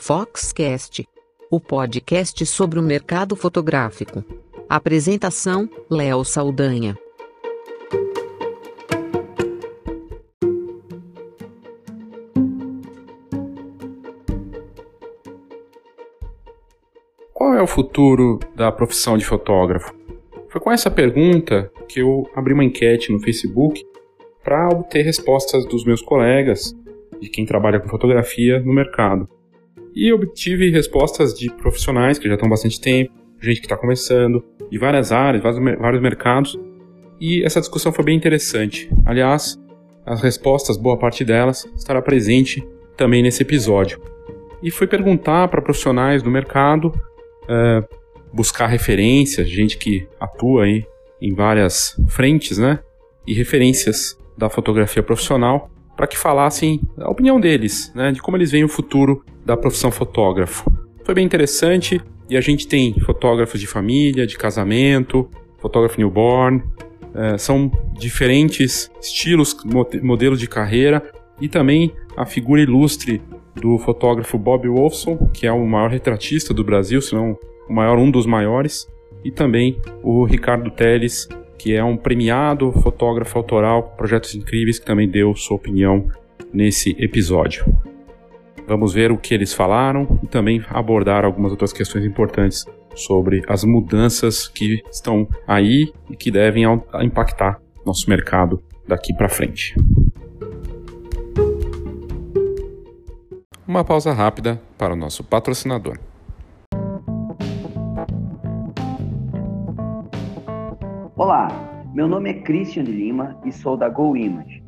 Foxcast, o podcast sobre o mercado fotográfico. Apresentação: Léo Saldanha. Qual é o futuro da profissão de fotógrafo? Foi com essa pergunta que eu abri uma enquete no Facebook para obter respostas dos meus colegas, de quem trabalha com fotografia no mercado. E obtive respostas de profissionais que já estão há bastante tempo, gente que está começando, de várias áreas, vários mercados. E essa discussão foi bem interessante. Aliás, as respostas, boa parte delas, estará presente também nesse episódio. E fui perguntar para profissionais do mercado, uh, buscar referências, gente que atua aí em várias frentes, né? E referências da fotografia profissional para que falassem a opinião deles, né, de como eles veem o futuro da profissão fotógrafo. Foi bem interessante e a gente tem fotógrafos de família, de casamento, fotógrafo newborn, é, são diferentes estilos, modelos de carreira e também a figura ilustre do fotógrafo Bob Wolfson, que é o maior retratista do Brasil, se não o maior, um dos maiores, e também o Ricardo Teles, que é um premiado fotógrafo autoral projetos incríveis, que também deu sua opinião nesse episódio. Vamos ver o que eles falaram e também abordar algumas outras questões importantes sobre as mudanças que estão aí e que devem impactar nosso mercado daqui para frente. Uma pausa rápida para o nosso patrocinador. Olá, meu nome é Christian de Lima e sou da Go Image.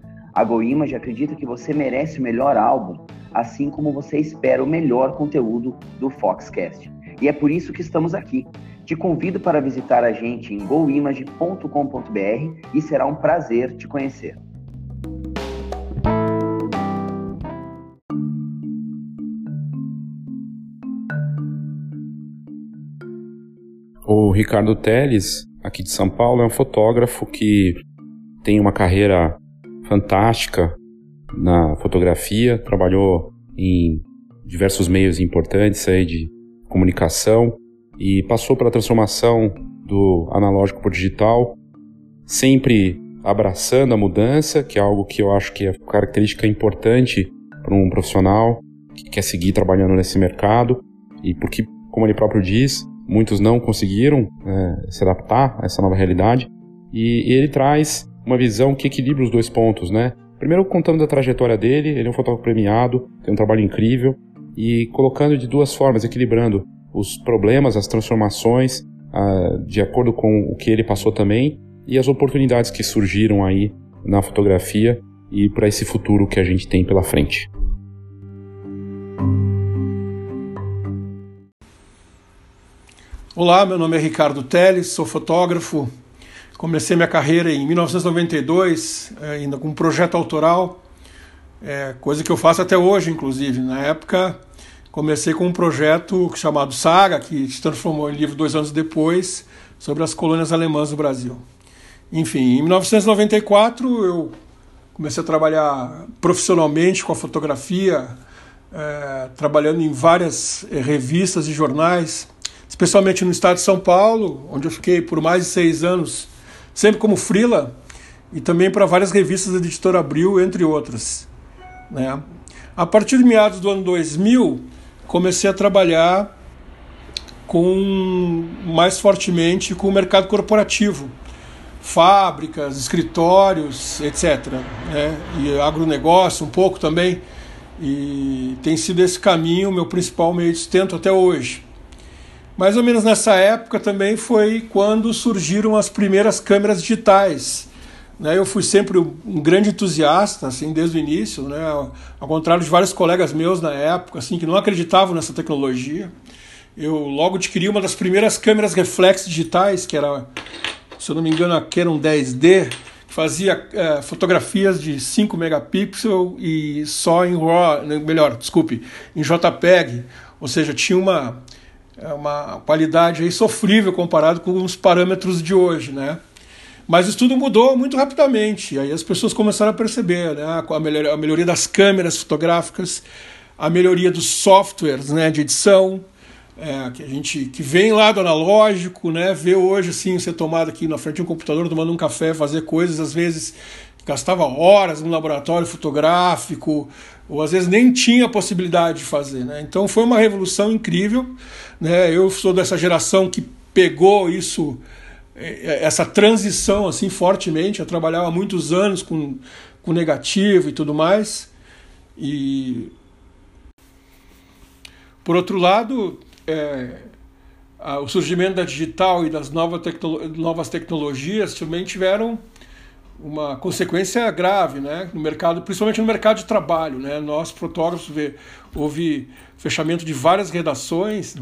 A GoImage acredita que você merece o melhor álbum, assim como você espera o melhor conteúdo do Foxcast. E é por isso que estamos aqui. Te convido para visitar a gente em goimage.com.br e será um prazer te conhecer. O Ricardo Teles, aqui de São Paulo, é um fotógrafo que tem uma carreira fantástica na fotografia, trabalhou em diversos meios importantes aí de comunicação e passou pela transformação do analógico para o digital, sempre abraçando a mudança, que é algo que eu acho que é característica importante para um profissional que quer seguir trabalhando nesse mercado e porque, como ele próprio diz, muitos não conseguiram é, se adaptar a essa nova realidade e, e ele traz uma visão que equilibra os dois pontos, né? Primeiro contando da trajetória dele, ele é um fotógrafo premiado, tem um trabalho incrível, e colocando de duas formas, equilibrando os problemas, as transformações, uh, de acordo com o que ele passou também, e as oportunidades que surgiram aí na fotografia e para esse futuro que a gente tem pela frente. Olá, meu nome é Ricardo Teles, sou fotógrafo, Comecei minha carreira em 1992, eh, ainda com um projeto autoral, é, coisa que eu faço até hoje, inclusive. Na época, comecei com um projeto chamado Saga, que se transformou em livro dois anos depois, sobre as colônias alemãs do Brasil. Enfim, em 1994 eu comecei a trabalhar profissionalmente com a fotografia, é, trabalhando em várias revistas e jornais, especialmente no estado de São Paulo, onde eu fiquei por mais de seis anos sempre como frila e também para várias revistas da editora Abril, entre outras. Né? A partir de meados do ano 2000, comecei a trabalhar com mais fortemente com o mercado corporativo, fábricas, escritórios, etc. Né? E agronegócio um pouco também. E tem sido esse caminho meu principal meio de sustento até hoje. Mais ou menos nessa época também foi quando surgiram as primeiras câmeras digitais. Né? Eu fui sempre um grande entusiasta, assim, desde o início, né? ao contrário de vários colegas meus na época, assim, que não acreditavam nessa tecnologia. eu logo adquiri uma das primeiras câmeras reflex digitais, que era, se eu não me engano, a Canon 10D, que fazia é, fotografias de 5 megapixels e só em RAW, né, melhor, desculpe, em JPEG, ou seja, tinha uma, uma qualidade aí sofrível comparado com os parâmetros de hoje, né? Mas isso tudo mudou muito rapidamente. Aí as pessoas começaram a perceber né, a, melhoria, a melhoria das câmeras fotográficas, a melhoria dos softwares né, de edição, é, que a gente que vem lá do analógico, né, vê hoje assim você tomado aqui na frente de um computador tomando um café, fazer coisas às vezes gastava horas no laboratório fotográfico ou às vezes nem tinha a possibilidade de fazer, né? Então foi uma revolução incrível, né? Eu sou dessa geração que pegou isso é, é, essa transição assim fortemente. Eu trabalhava há muitos anos com, com negativo e tudo mais. E por outro lado, é, o surgimento da digital e das novas, tecno, novas tecnologias também tiveram uma consequência grave, né, no mercado, principalmente no mercado de trabalho, né. Nós fotógrafos vê, houve fechamento de várias redações,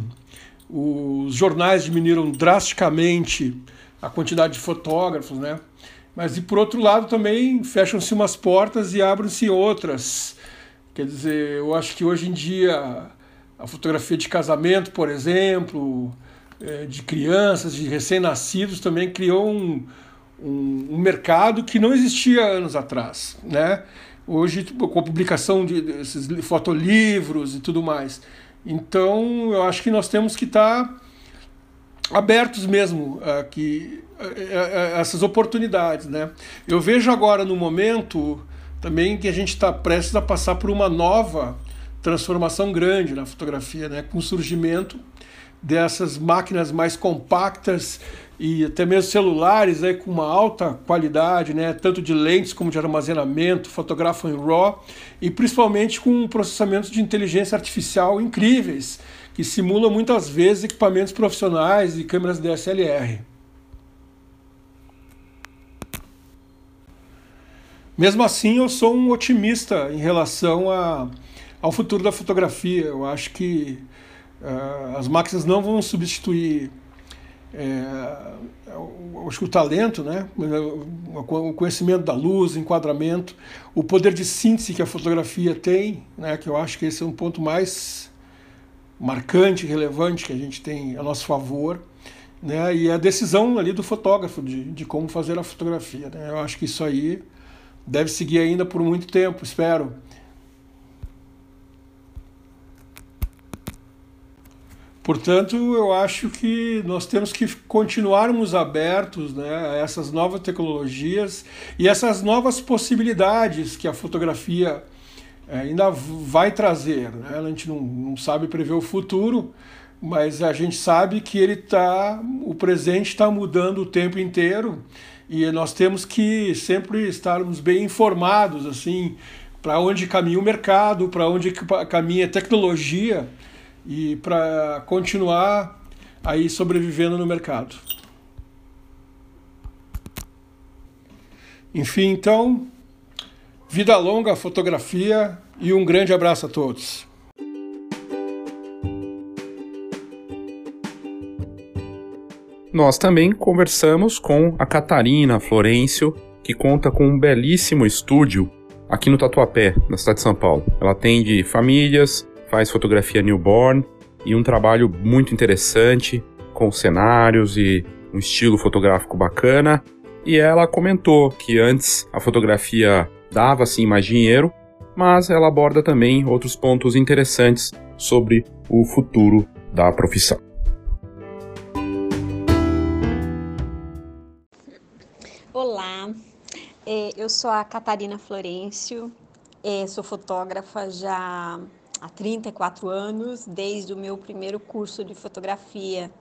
os jornais diminuíram drasticamente a quantidade de fotógrafos, né? Mas e por outro lado também fecham-se umas portas e abrem-se outras. Quer dizer, eu acho que hoje em dia a fotografia de casamento, por exemplo, é, de crianças, de recém-nascidos, também criou um, um, um, mercado que não existia anos atrás, né? Hoje, tipo, com a publicação de, desses fotolivros e tudo mais. Então, eu acho que nós temos que estar tá abertos mesmo a, que, a, a, essas oportunidades. Né? Eu vejo agora no momento também que a gente está prestes a passar por uma nova transformação grande na fotografia, né? com o surgimento dessas máquinas mais compactas e até mesmo celulares aí com uma alta qualidade, né, tanto de lentes como de armazenamento, fotografam em RAW e principalmente com processamentos de inteligência artificial incríveis que simulam muitas vezes equipamentos profissionais e câmeras DSLR. Mesmo assim, eu sou um otimista em relação a, ao futuro da fotografia. Eu acho que uh, as máquinas não vão substituir é, acho que o talento, né? o conhecimento da luz, enquadramento, o poder de síntese que a fotografia tem, né? que eu acho que esse é um ponto mais marcante, relevante que a gente tem a nosso favor, né? E a decisão ali do fotógrafo de, de como fazer a fotografia, né? Eu acho que isso aí deve seguir ainda por muito tempo, espero. Portanto, eu acho que nós temos que continuarmos abertos né, a essas novas tecnologias e essas novas possibilidades que a fotografia é, ainda vai trazer. Né? A gente não, não sabe prever o futuro, mas a gente sabe que ele tá, o presente está mudando o tempo inteiro e nós temos que sempre estarmos bem informados assim para onde caminha o mercado, para onde caminha a tecnologia e para continuar aí sobrevivendo no mercado. Enfim, então, Vida longa, fotografia e um grande abraço a todos. Nós também conversamos com a Catarina Florencio, que conta com um belíssimo estúdio aqui no Tatuapé, na cidade de São Paulo. Ela atende famílias, faz fotografia newborn e um trabalho muito interessante com cenários e um estilo fotográfico bacana. E ela comentou que antes a fotografia dava sim mais dinheiro, mas ela aborda também outros pontos interessantes sobre o futuro da profissão. Olá, é, eu sou a Catarina Florencio, é, sou fotógrafa já há 34 anos, desde o meu primeiro curso de fotografia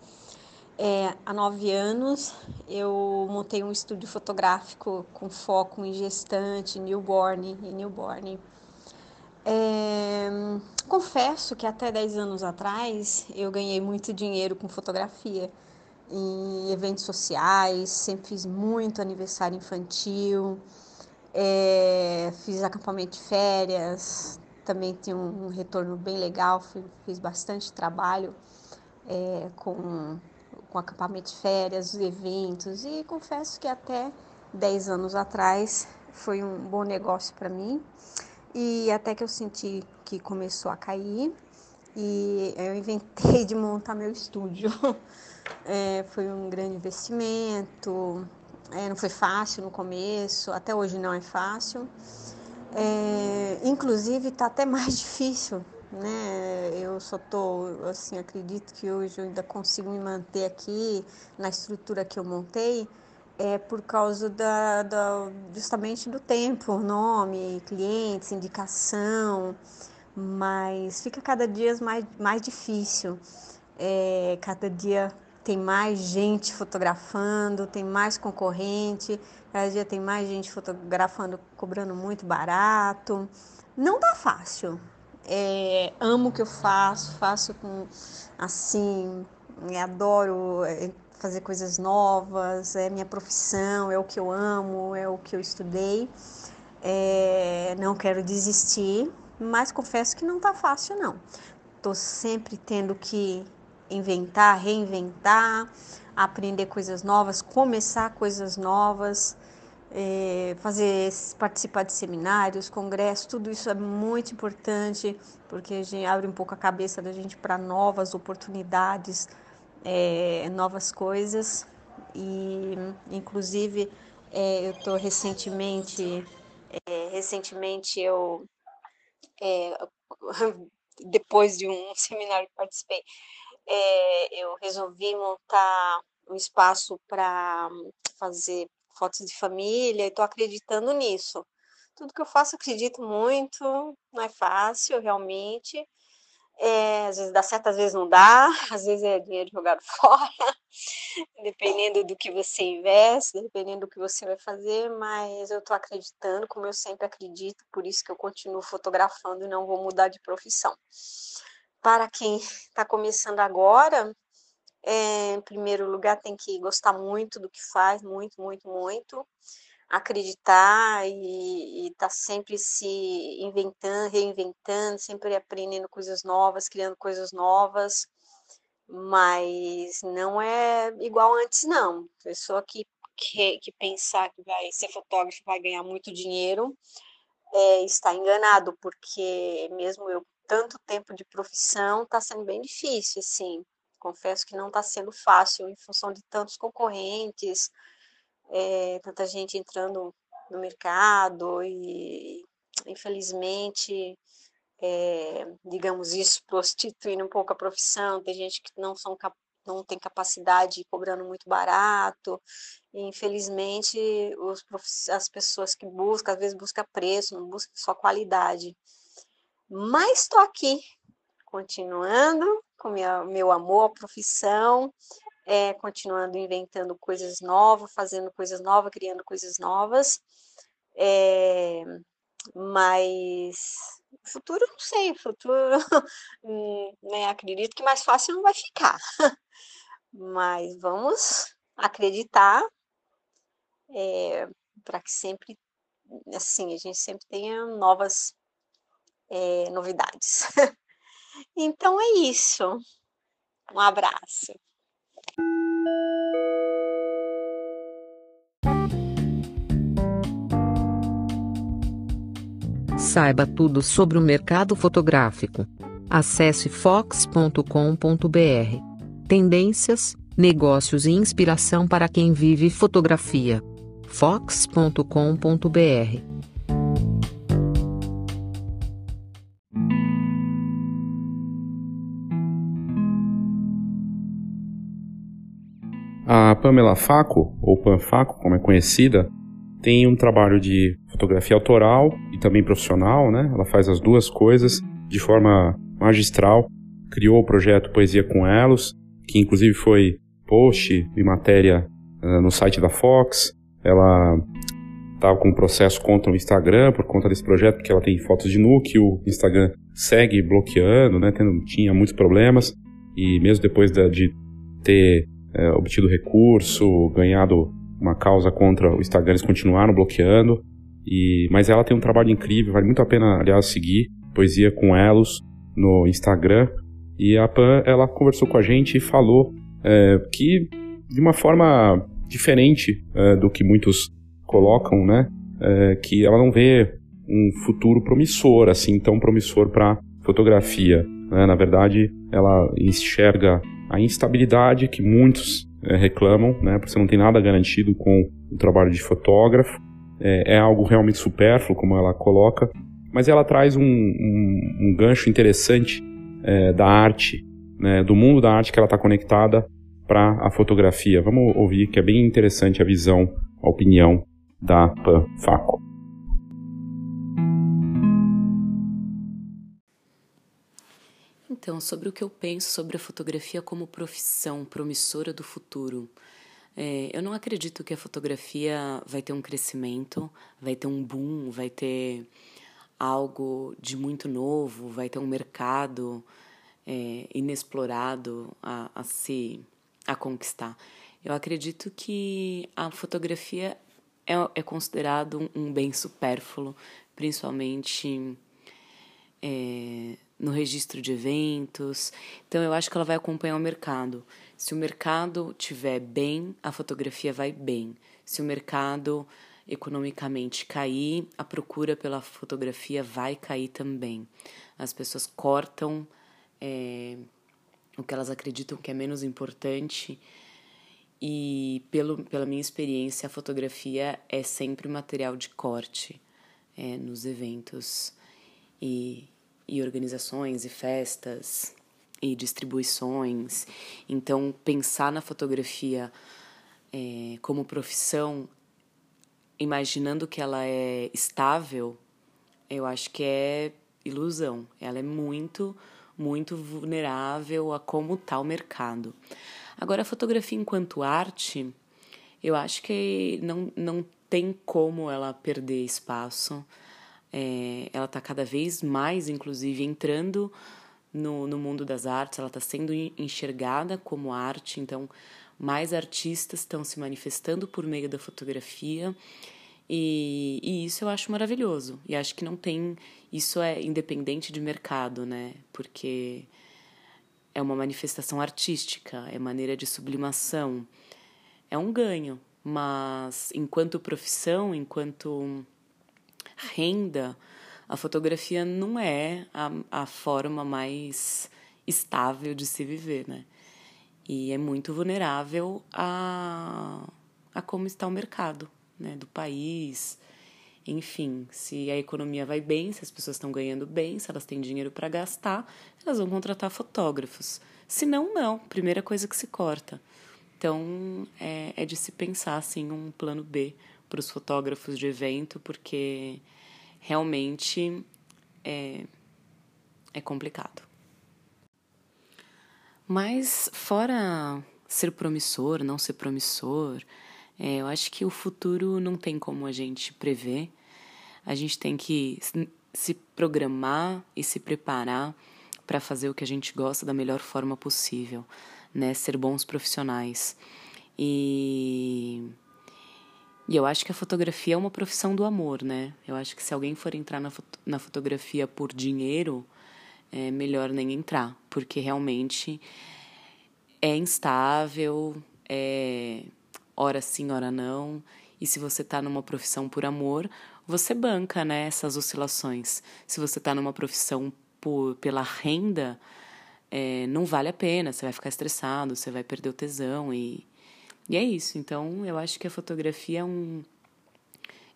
é, há nove anos eu montei um estúdio fotográfico com foco em gestante, newborn e newborn. É, confesso que até 10 anos atrás eu ganhei muito dinheiro com fotografia em eventos sociais, sempre fiz muito aniversário infantil, é, fiz acampamento de férias, também tinha um, um retorno bem legal, fiz bastante trabalho é, com, com acampamento de férias, eventos, e confesso que até 10 anos atrás foi um bom negócio para mim. E até que eu senti que começou a cair, e eu inventei de montar meu estúdio. É, foi um grande investimento, é, não foi fácil no começo, até hoje não é fácil. É, inclusive está até mais difícil, né? Eu só tô, assim, acredito que hoje eu ainda consigo me manter aqui na estrutura que eu montei, é por causa da, da justamente do tempo, nome, clientes, indicação, mas fica cada dia mais, mais difícil. É, cada dia tem mais gente fotografando, tem mais concorrente, cada dia tem mais gente fotografando, cobrando muito barato. Não tá fácil. É, amo o que eu faço, faço com assim, adoro é, fazer coisas novas, é minha profissão, é o que eu amo, é o que eu estudei. É, não quero desistir, mas confesso que não tá fácil não. Tô sempre tendo que inventar, reinventar, aprender coisas novas, começar coisas novas, é, fazer participar de seminários, congressos, tudo isso é muito importante porque a gente abre um pouco a cabeça da gente para novas oportunidades, é, novas coisas. E inclusive é, eu estou recentemente é, recentemente eu é, depois de um seminário que participei é, eu resolvi montar um espaço para fazer fotos de família e estou acreditando nisso. Tudo que eu faço, acredito muito, não é fácil, realmente. É, às vezes dá certo, às vezes não dá, às vezes é dinheiro jogado fora, dependendo do que você investe, dependendo do que você vai fazer, mas eu estou acreditando, como eu sempre acredito, por isso que eu continuo fotografando e não vou mudar de profissão para quem está começando agora, é, em primeiro lugar, tem que gostar muito do que faz, muito, muito, muito, acreditar e estar tá sempre se inventando, reinventando, sempre aprendendo coisas novas, criando coisas novas, mas não é igual antes, não. Pessoa que, que, que pensar que vai ser fotógrafo vai ganhar muito dinheiro é, está enganado, porque mesmo eu tanto tempo de profissão, está sendo bem difícil, assim. Confesso que não está sendo fácil em função de tantos concorrentes, é, tanta gente entrando no mercado e, infelizmente, é, digamos isso, prostituindo um pouco a profissão. Tem gente que não, são, não tem capacidade cobrando muito barato. E, infelizmente, os, as pessoas que buscam, às vezes buscam preço, não buscam só qualidade. Mas estou aqui, continuando com minha, meu amor à profissão, é, continuando inventando coisas novas, fazendo coisas novas, criando coisas novas. É, mas futuro não sei, futuro hum, né, acredito que mais fácil não vai ficar. Mas vamos acreditar é, para que sempre assim a gente sempre tenha novas é, novidades. então é isso. Um abraço. Saiba tudo sobre o mercado fotográfico. Acesse fox.com.br. Tendências, negócios e inspiração para quem vive fotografia. fox.com.br Pamela Faco, ou Panfaco, como é conhecida, tem um trabalho de fotografia autoral e também profissional, né? Ela faz as duas coisas de forma magistral. Criou o projeto Poesia com Elos, que inclusive foi post e matéria uh, no site da Fox. Ela estava com um processo contra o Instagram por conta desse projeto, porque ela tem fotos de nu que o Instagram segue bloqueando, né? Tendo, tinha muitos problemas. E mesmo depois de, de ter é, obtido recurso, ganhado uma causa contra o Instagram, eles continuaram bloqueando. E, mas ela tem um trabalho incrível, vale muito a pena, aliás, seguir Poesia com Elos no Instagram. E a Pan, ela conversou com a gente e falou é, que, de uma forma diferente é, do que muitos colocam, né, é, que ela não vê um futuro promissor, assim, tão promissor para fotografia. Né? Na verdade, ela enxerga a instabilidade que muitos é, reclamam, né, porque você não tem nada garantido com o trabalho de fotógrafo. É, é algo realmente supérfluo, como ela coloca, mas ela traz um, um, um gancho interessante é, da arte, né, do mundo da arte que ela está conectada para a fotografia. Vamos ouvir que é bem interessante a visão, a opinião da Pan Faco. Então, sobre o que eu penso sobre a fotografia como profissão promissora do futuro. É, eu não acredito que a fotografia vai ter um crescimento, vai ter um boom, vai ter algo de muito novo, vai ter um mercado é, inexplorado a, a se a conquistar. Eu acredito que a fotografia é, é considerado um, bem supérfluo, principalmente é, no registro de eventos. Então eu acho que ela vai acompanhar o mercado. Se o mercado tiver bem, a fotografia vai bem. Se o mercado economicamente cair, a procura pela fotografia vai cair também. As pessoas cortam é, o que elas acreditam que é menos importante. E pelo, pela minha experiência, a fotografia é sempre material de corte é, nos eventos e, e organizações e festas e distribuições. Então, pensar na fotografia é, como profissão imaginando que ela é estável, eu acho que é ilusão. Ela é muito, muito vulnerável a como está o mercado. Agora, a fotografia enquanto arte, eu acho que não, não tem como ela perder espaço. É, ela está cada vez mais, inclusive, entrando no, no mundo das artes, ela está sendo enxergada como arte, então mais artistas estão se manifestando por meio da fotografia. E, e, isso eu acho maravilhoso. E acho que não tem. Isso é independente de mercado, né? Porque é uma manifestação artística, é maneira de sublimação. É um ganho. Mas enquanto profissão, enquanto renda, a fotografia não é a, a forma mais estável de se viver, né? e é muito vulnerável a, a como está o mercado né, do país. Enfim, se a economia vai bem, se as pessoas estão ganhando bem, se elas têm dinheiro para gastar, elas vão contratar fotógrafos. Se não, não. Primeira coisa que se corta. Então, é, é de se pensar assim um plano B para os fotógrafos de evento, porque realmente é, é complicado. Mas fora ser promissor, não ser promissor, é, eu acho que o futuro não tem como a gente prever. A gente tem que se programar e se preparar para fazer o que a gente gosta da melhor forma possível, né? Ser bons profissionais. E e eu acho que a fotografia é uma profissão do amor, né? Eu acho que se alguém for entrar na, na fotografia por dinheiro, é melhor nem entrar, porque realmente é instável, é hora sim, hora não. E se você está numa profissão por amor, você banca né, essas oscilações. Se você está numa profissão por, pela renda, é, não vale a pena, você vai ficar estressado, você vai perder o tesão e, e é isso. Então, eu acho que a fotografia é, um,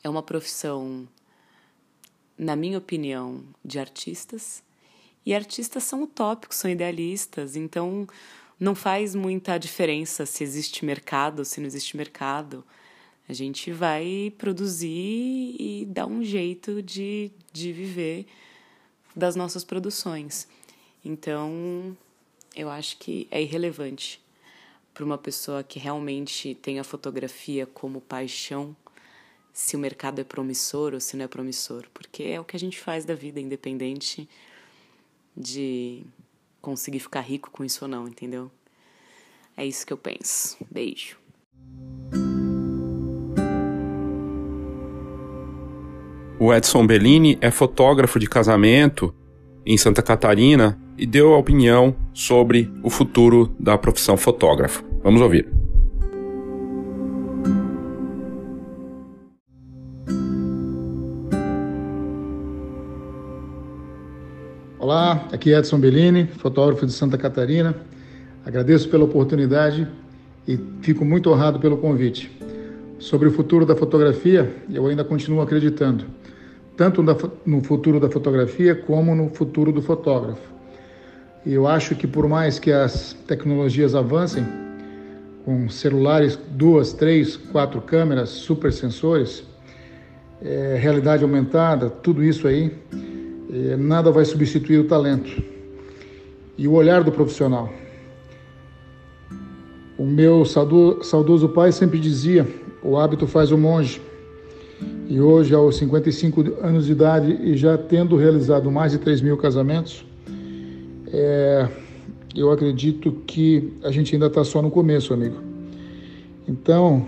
é uma profissão, na minha opinião, de artistas e artistas são utópicos, são idealistas, então não faz muita diferença se existe mercado ou se não existe mercado. A gente vai produzir e dar um jeito de, de viver das nossas produções. Então, eu acho que é irrelevante para uma pessoa que realmente tem a fotografia como paixão se o mercado é promissor ou se não é promissor, porque é o que a gente faz da vida, independente de conseguir ficar rico com isso ou não, entendeu? É isso que eu penso. Beijo. O Edson Bellini é fotógrafo de casamento em Santa Catarina e deu a opinião sobre o futuro da profissão fotógrafo. Vamos ouvir. Olá, aqui é Edson Bellini, fotógrafo de Santa Catarina. Agradeço pela oportunidade e fico muito honrado pelo convite. Sobre o futuro da fotografia, eu ainda continuo acreditando, tanto no futuro da fotografia como no futuro do fotógrafo. Eu acho que por mais que as tecnologias avancem, com celulares, duas, três, quatro câmeras, super sensores, é, realidade aumentada, tudo isso aí, é, nada vai substituir o talento e o olhar do profissional. O meu saudoso pai sempre dizia: o hábito faz o monge. E hoje, aos 55 anos de idade e já tendo realizado mais de 3 mil casamentos, é, eu acredito que a gente ainda está só no começo, amigo. Então,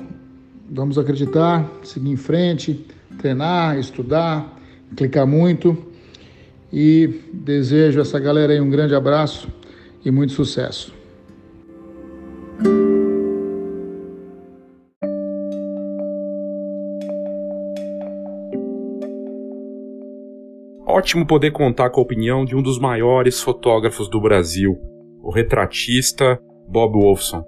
vamos acreditar, seguir em frente, treinar, estudar, clicar muito e desejo a essa galera aí um grande abraço e muito sucesso. Ótimo poder contar com a opinião de um dos maiores fotógrafos do Brasil, o retratista Bob Wolfson.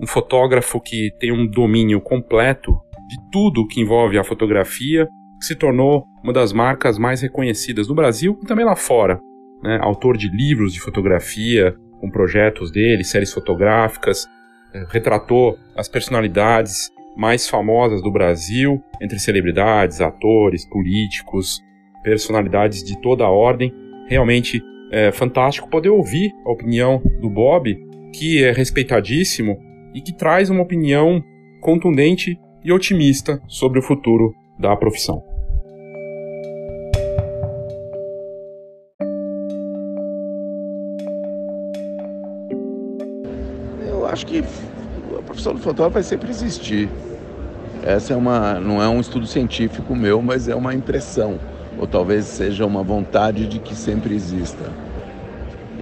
Um fotógrafo que tem um domínio completo de tudo que envolve a fotografia que se tornou uma das marcas mais reconhecidas no Brasil e também lá fora. Né? Autor de livros de fotografia, com projetos dele, séries fotográficas, eh, retratou as personalidades mais famosas do Brasil, entre celebridades, atores, políticos, personalidades de toda a ordem. Realmente é fantástico poder ouvir a opinião do Bob, que é respeitadíssimo e que traz uma opinião contundente e otimista sobre o futuro da profissão. Eu acho que a profissão do fotógrafo vai sempre existir. Essa é uma, não é um estudo científico meu, mas é uma impressão, ou talvez seja uma vontade de que sempre exista.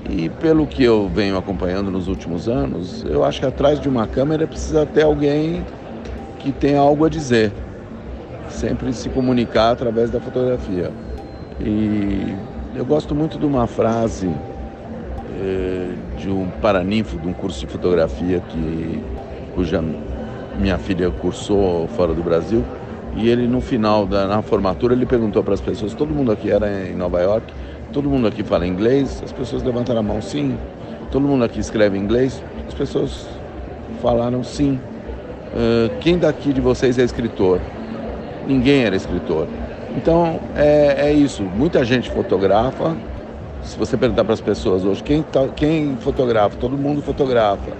E pelo que eu venho acompanhando nos últimos anos, eu acho que atrás de uma câmera precisa ter alguém que tenha algo a dizer sempre se comunicar através da fotografia. E eu gosto muito de uma frase eh, de um paraninfo de um curso de fotografia que, cuja minha filha cursou fora do Brasil. E ele, no final da na formatura, ele perguntou para as pessoas: todo mundo aqui era em Nova York, todo mundo aqui fala inglês? As pessoas levantaram a mão, sim. Todo mundo aqui escreve inglês? As pessoas falaram sim. Uh, quem daqui de vocês é escritor? ninguém era escritor. Então é, é isso. Muita gente fotografa. Se você perguntar para as pessoas hoje quem, tá, quem fotografa, todo mundo fotografa.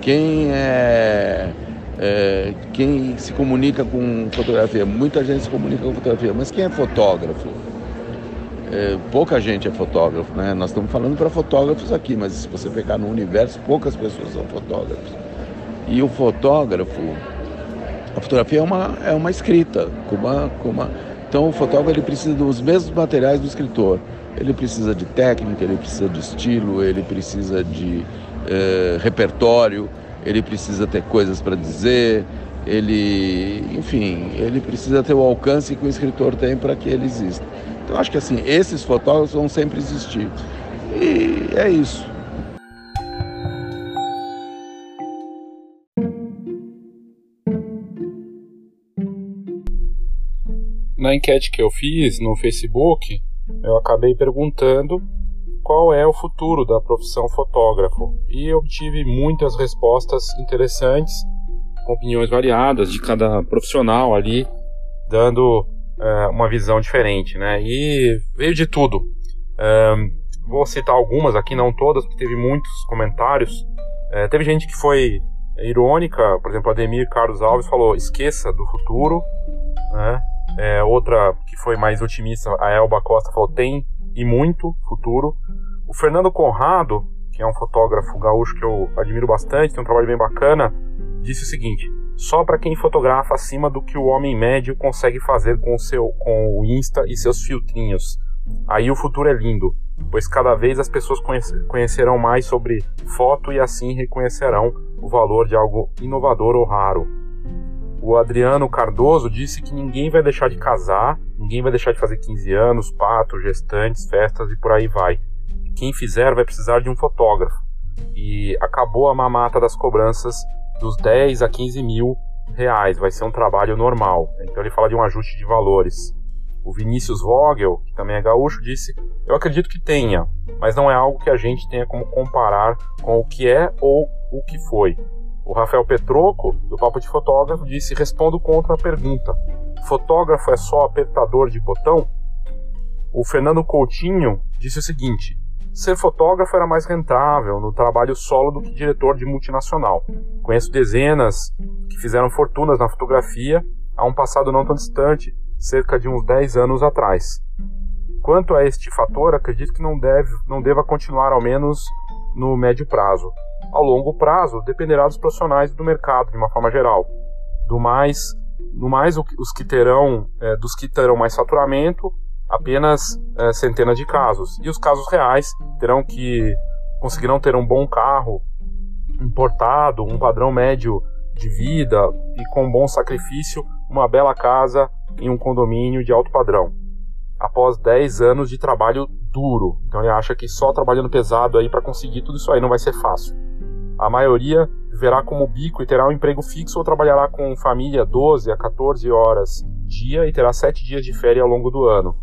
Quem é, é, quem se comunica com fotografia, muita gente se comunica com fotografia, mas quem é fotógrafo? É, pouca gente é fotógrafo, né? Nós estamos falando para fotógrafos aqui, mas se você pegar no universo, poucas pessoas são fotógrafos. E o fotógrafo, a fotografia é uma, é uma escrita, com uma, uma... então o fotógrafo ele precisa dos mesmos materiais do escritor. Ele precisa de técnica, ele precisa de estilo, ele precisa de eh, repertório, ele precisa ter coisas para dizer, ele, enfim, ele precisa ter o alcance que o escritor tem para que ele exista. Então acho que assim, esses fotógrafos vão sempre existir. E é isso. na enquete que eu fiz no Facebook, eu acabei perguntando qual é o futuro da profissão fotógrafo e obtive muitas respostas interessantes, opiniões variadas de cada profissional ali, dando é, uma visão diferente, né? E veio de tudo. Vou citar algumas aqui, não todas, porque teve muitos comentários. É, teve gente que foi irônica, por exemplo, Ademir Carlos Alves falou: esqueça do futuro, né? É, outra que foi mais otimista, a Elba Costa, falou: tem e muito futuro. O Fernando Conrado, que é um fotógrafo gaúcho que eu admiro bastante, tem um trabalho bem bacana, disse o seguinte: só para quem fotografa acima do que o homem médio consegue fazer com o seu com o Insta e seus filtrinhos. Aí o futuro é lindo. pois cada vez as pessoas conhecerão mais sobre foto e assim reconhecerão o valor de algo inovador ou raro. O Adriano Cardoso disse que ninguém vai deixar de casar, ninguém vai deixar de fazer 15 anos, patos, gestantes, festas e por aí vai. Quem fizer vai precisar de um fotógrafo. E acabou a mamata das cobranças dos 10 a 15 mil reais, vai ser um trabalho normal. Então ele fala de um ajuste de valores. O Vinícius Vogel, que também é gaúcho, disse: Eu acredito que tenha, mas não é algo que a gente tenha como comparar com o que é ou o que foi. O Rafael Petroco, do Papo de Fotógrafo, disse: Respondo contra a pergunta: Fotógrafo é só apertador de botão? O Fernando Coutinho disse o seguinte: Ser fotógrafo era mais rentável no trabalho solo do que diretor de multinacional. Conheço dezenas que fizeram fortunas na fotografia há um passado não tão distante, cerca de uns 10 anos atrás. Quanto a este fator, acredito que não, deve, não deva continuar, ao menos no médio prazo. Ao longo prazo, dependerá dos profissionais do mercado, de uma forma geral. Do mais, no mais os que terão, é, dos que terão mais faturamento, apenas é, centenas de casos. E os casos reais terão que conseguirão ter um bom carro importado, um padrão médio de vida e com bom sacrifício, uma bela casa em um condomínio de alto padrão. Após 10 anos de trabalho duro. Então ele acha que só trabalhando pesado aí para conseguir tudo isso aí não vai ser fácil. A maioria verá como bico e terá um emprego fixo ou trabalhará com família 12 a 14 horas dia e terá 7 dias de férias ao longo do ano.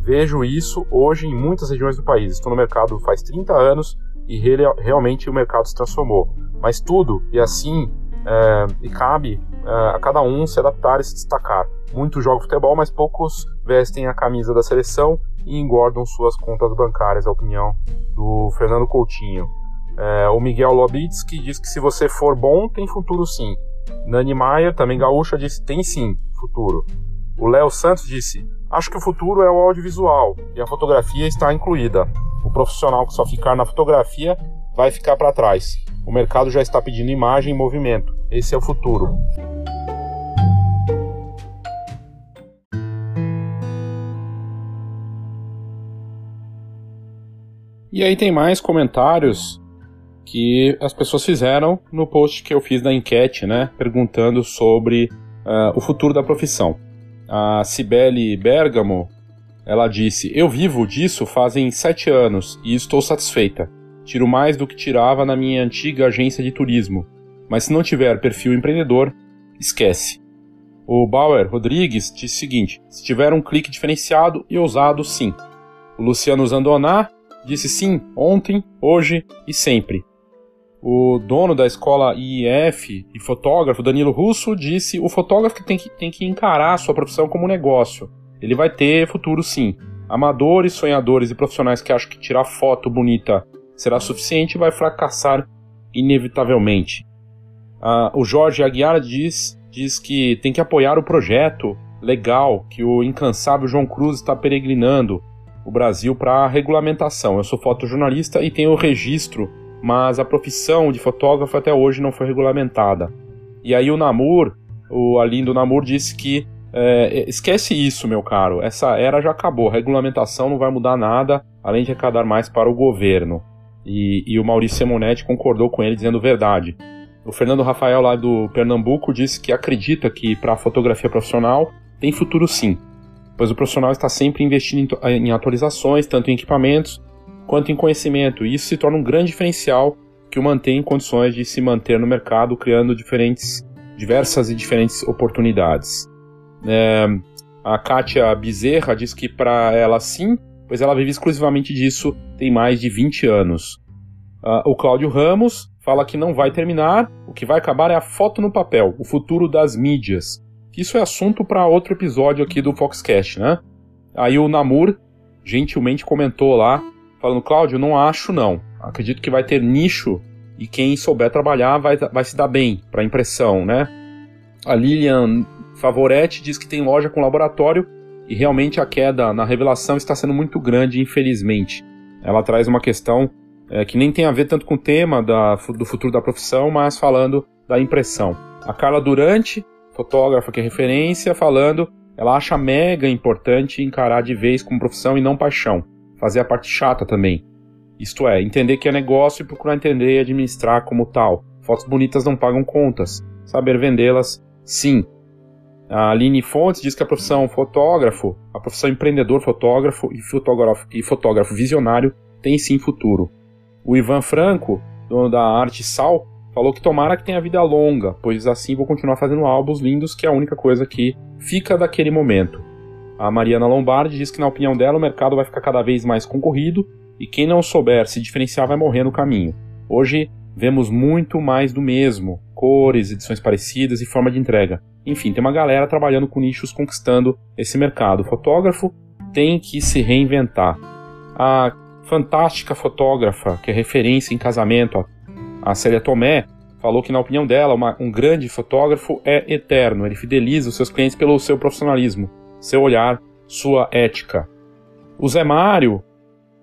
Vejo isso hoje em muitas regiões do país. Estou no mercado faz 30 anos e realmente o mercado se transformou. Mas tudo, e assim, é, e cabe é, a cada um se adaptar e se destacar. Muitos jogam futebol, mas poucos vestem a camisa da seleção e engordam suas contas bancárias, a opinião do Fernando Coutinho. É, o Miguel Lobitsky diz que se você for bom, tem futuro sim. Nani Maier, também gaúcha, disse tem sim futuro. O Léo Santos disse: Acho que o futuro é o audiovisual e a fotografia está incluída. O profissional que só ficar na fotografia vai ficar para trás. O mercado já está pedindo imagem e movimento. Esse é o futuro. E aí tem mais comentários que as pessoas fizeram no post que eu fiz da enquete, né? Perguntando sobre uh, o futuro da profissão. A Cibele Bergamo, ela disse: Eu vivo disso fazem sete anos e estou satisfeita. Tiro mais do que tirava na minha antiga agência de turismo. Mas se não tiver perfil empreendedor, esquece. O Bauer Rodrigues disse o seguinte: se tiver um clique diferenciado e ousado, sim. O Luciano Zandoná disse sim ontem, hoje e sempre. O dono da escola IEF e fotógrafo, Danilo Russo, disse: o fotógrafo tem que, tem que encarar a sua profissão como um negócio. Ele vai ter futuro sim. Amadores, sonhadores e profissionais que acham que tirar foto bonita será suficiente vai fracassar inevitavelmente. Ah, o Jorge Aguiar diz, diz que tem que apoiar o projeto legal que o incansável João Cruz está peregrinando o Brasil para regulamentação. Eu sou fotojornalista e tenho o registro mas a profissão de fotógrafo até hoje não foi regulamentada. E aí o Namur, o Alindo Namur, disse que é, esquece isso, meu caro, essa era já acabou, a regulamentação não vai mudar nada, além de arrecadar mais para o governo. E, e o Maurício Semonetti concordou com ele, dizendo verdade. O Fernando Rafael, lá do Pernambuco, disse que acredita que para a fotografia profissional tem futuro sim, pois o profissional está sempre investindo em atualizações, tanto em equipamentos quanto em conhecimento, e isso se torna um grande diferencial que o mantém em condições de se manter no mercado, criando diferentes, diversas e diferentes oportunidades. É, a Kátia Bezerra diz que para ela sim, pois ela vive exclusivamente disso tem mais de 20 anos. Uh, o Cláudio Ramos fala que não vai terminar, o que vai acabar é a foto no papel, o futuro das mídias. Isso é assunto para outro episódio aqui do Foxcast, né? Aí o Namur gentilmente comentou lá falando, Cláudio, não acho não. Acredito que vai ter nicho e quem souber trabalhar vai, vai se dar bem para impressão, né? A Lilian Favoretti diz que tem loja com laboratório e realmente a queda na revelação está sendo muito grande, infelizmente. Ela traz uma questão é, que nem tem a ver tanto com o tema da, do futuro da profissão, mas falando da impressão. A Carla Durante, fotógrafa que é referência, falando, ela acha mega importante encarar de vez como profissão e não paixão fazer a parte chata também. Isto é, entender que é negócio e procurar entender e administrar como tal. Fotos bonitas não pagam contas. Saber vendê-las, sim. A Aline Fontes diz que a profissão fotógrafo, a profissão empreendedor fotógrafo e fotógrafo, e fotógrafo visionário tem sim futuro. O Ivan Franco, dono da Arte Sal, falou que tomara que tenha vida longa, pois assim vou continuar fazendo álbuns lindos, que é a única coisa que fica daquele momento. A Mariana Lombardi diz que, na opinião dela, o mercado vai ficar cada vez mais concorrido e quem não souber se diferenciar vai morrer no caminho. Hoje vemos muito mais do mesmo, cores, edições parecidas e forma de entrega. Enfim, tem uma galera trabalhando com nichos conquistando esse mercado. O fotógrafo tem que se reinventar. A fantástica fotógrafa, que é referência em casamento, a Célia Tomé, falou que, na opinião dela, uma, um grande fotógrafo é eterno. Ele fideliza os seus clientes pelo seu profissionalismo, seu olhar, sua ética. O Zé Mário,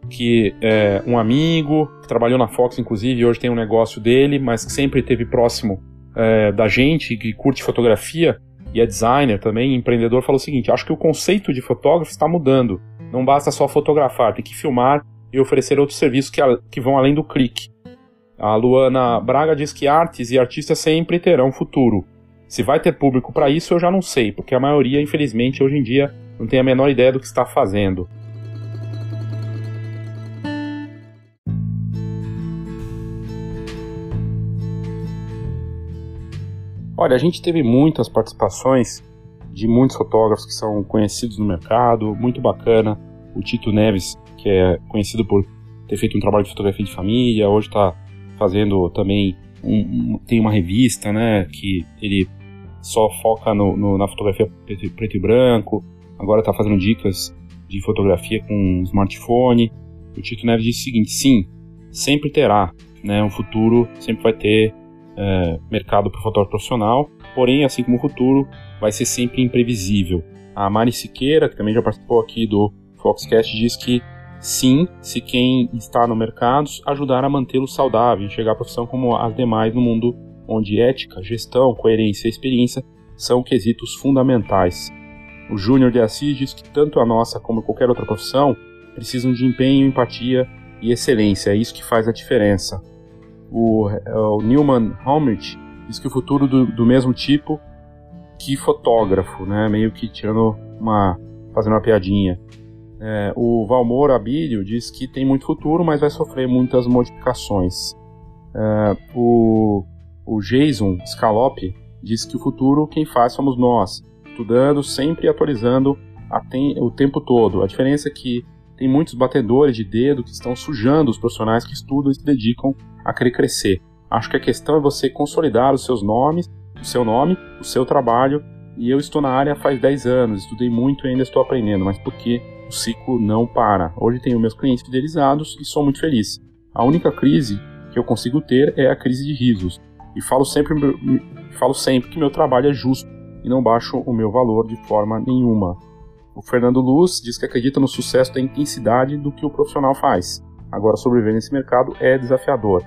que é um amigo, que trabalhou na Fox, inclusive, hoje tem um negócio dele, mas que sempre esteve próximo é, da gente, que curte fotografia e é designer também, empreendedor, falou o seguinte: acho que o conceito de fotógrafo está mudando. Não basta só fotografar, tem que filmar e oferecer outros serviços que, que vão além do clique. A Luana Braga diz que artes e artistas sempre terão futuro. Se vai ter público para isso, eu já não sei, porque a maioria, infelizmente, hoje em dia não tem a menor ideia do que está fazendo. Olha, a gente teve muitas participações de muitos fotógrafos que são conhecidos no mercado, muito bacana. O Tito Neves, que é conhecido por ter feito um trabalho de fotografia de família, hoje está fazendo também um, um, tem uma revista, né, que ele só foca no, no, na fotografia preto, preto, e branco. Agora está fazendo dicas de fotografia com smartphone. O Tito Neves disse o seguinte: sim, sempre terá, né, um futuro sempre vai ter é, mercado para fotógrafo profissional, porém, assim como o futuro, vai ser sempre imprevisível. A Mari Siqueira, que também já participou aqui do Foxcast, diz que sim, se quem está no mercado ajudar a mantê-lo saudável, enxergar a profissão como as demais no mundo onde ética, gestão, coerência e experiência são quesitos fundamentais. O Júnior de Assis diz que tanto a nossa como qualquer outra profissão precisam de empenho, empatia e excelência, é isso que faz a diferença o, o Newman Homrich diz que o futuro do, do mesmo tipo que fotógrafo, né? Meio que tirando uma. fazendo uma piadinha. É, o Valmor Abílio diz que tem muito futuro, mas vai sofrer muitas modificações. É, o, o Jason Scalope diz que o futuro quem faz somos nós, estudando, sempre atualizando o tempo todo. A diferença é que tem muitos batedores de dedo que estão sujando os profissionais que estudam e se dedicam a querer crescer. Acho que a questão é você consolidar os seus nomes, o seu nome, o seu trabalho. E eu estou na área faz 10 anos, estudei muito e ainda estou aprendendo, mas porque o ciclo não para. Hoje tenho meus clientes fidelizados e sou muito feliz. A única crise que eu consigo ter é a crise de risos. E falo sempre, falo sempre que meu trabalho é justo e não baixo o meu valor de forma nenhuma. O Fernando Luz diz que acredita no sucesso da intensidade do que o profissional faz. Agora, sobreviver nesse mercado é desafiador.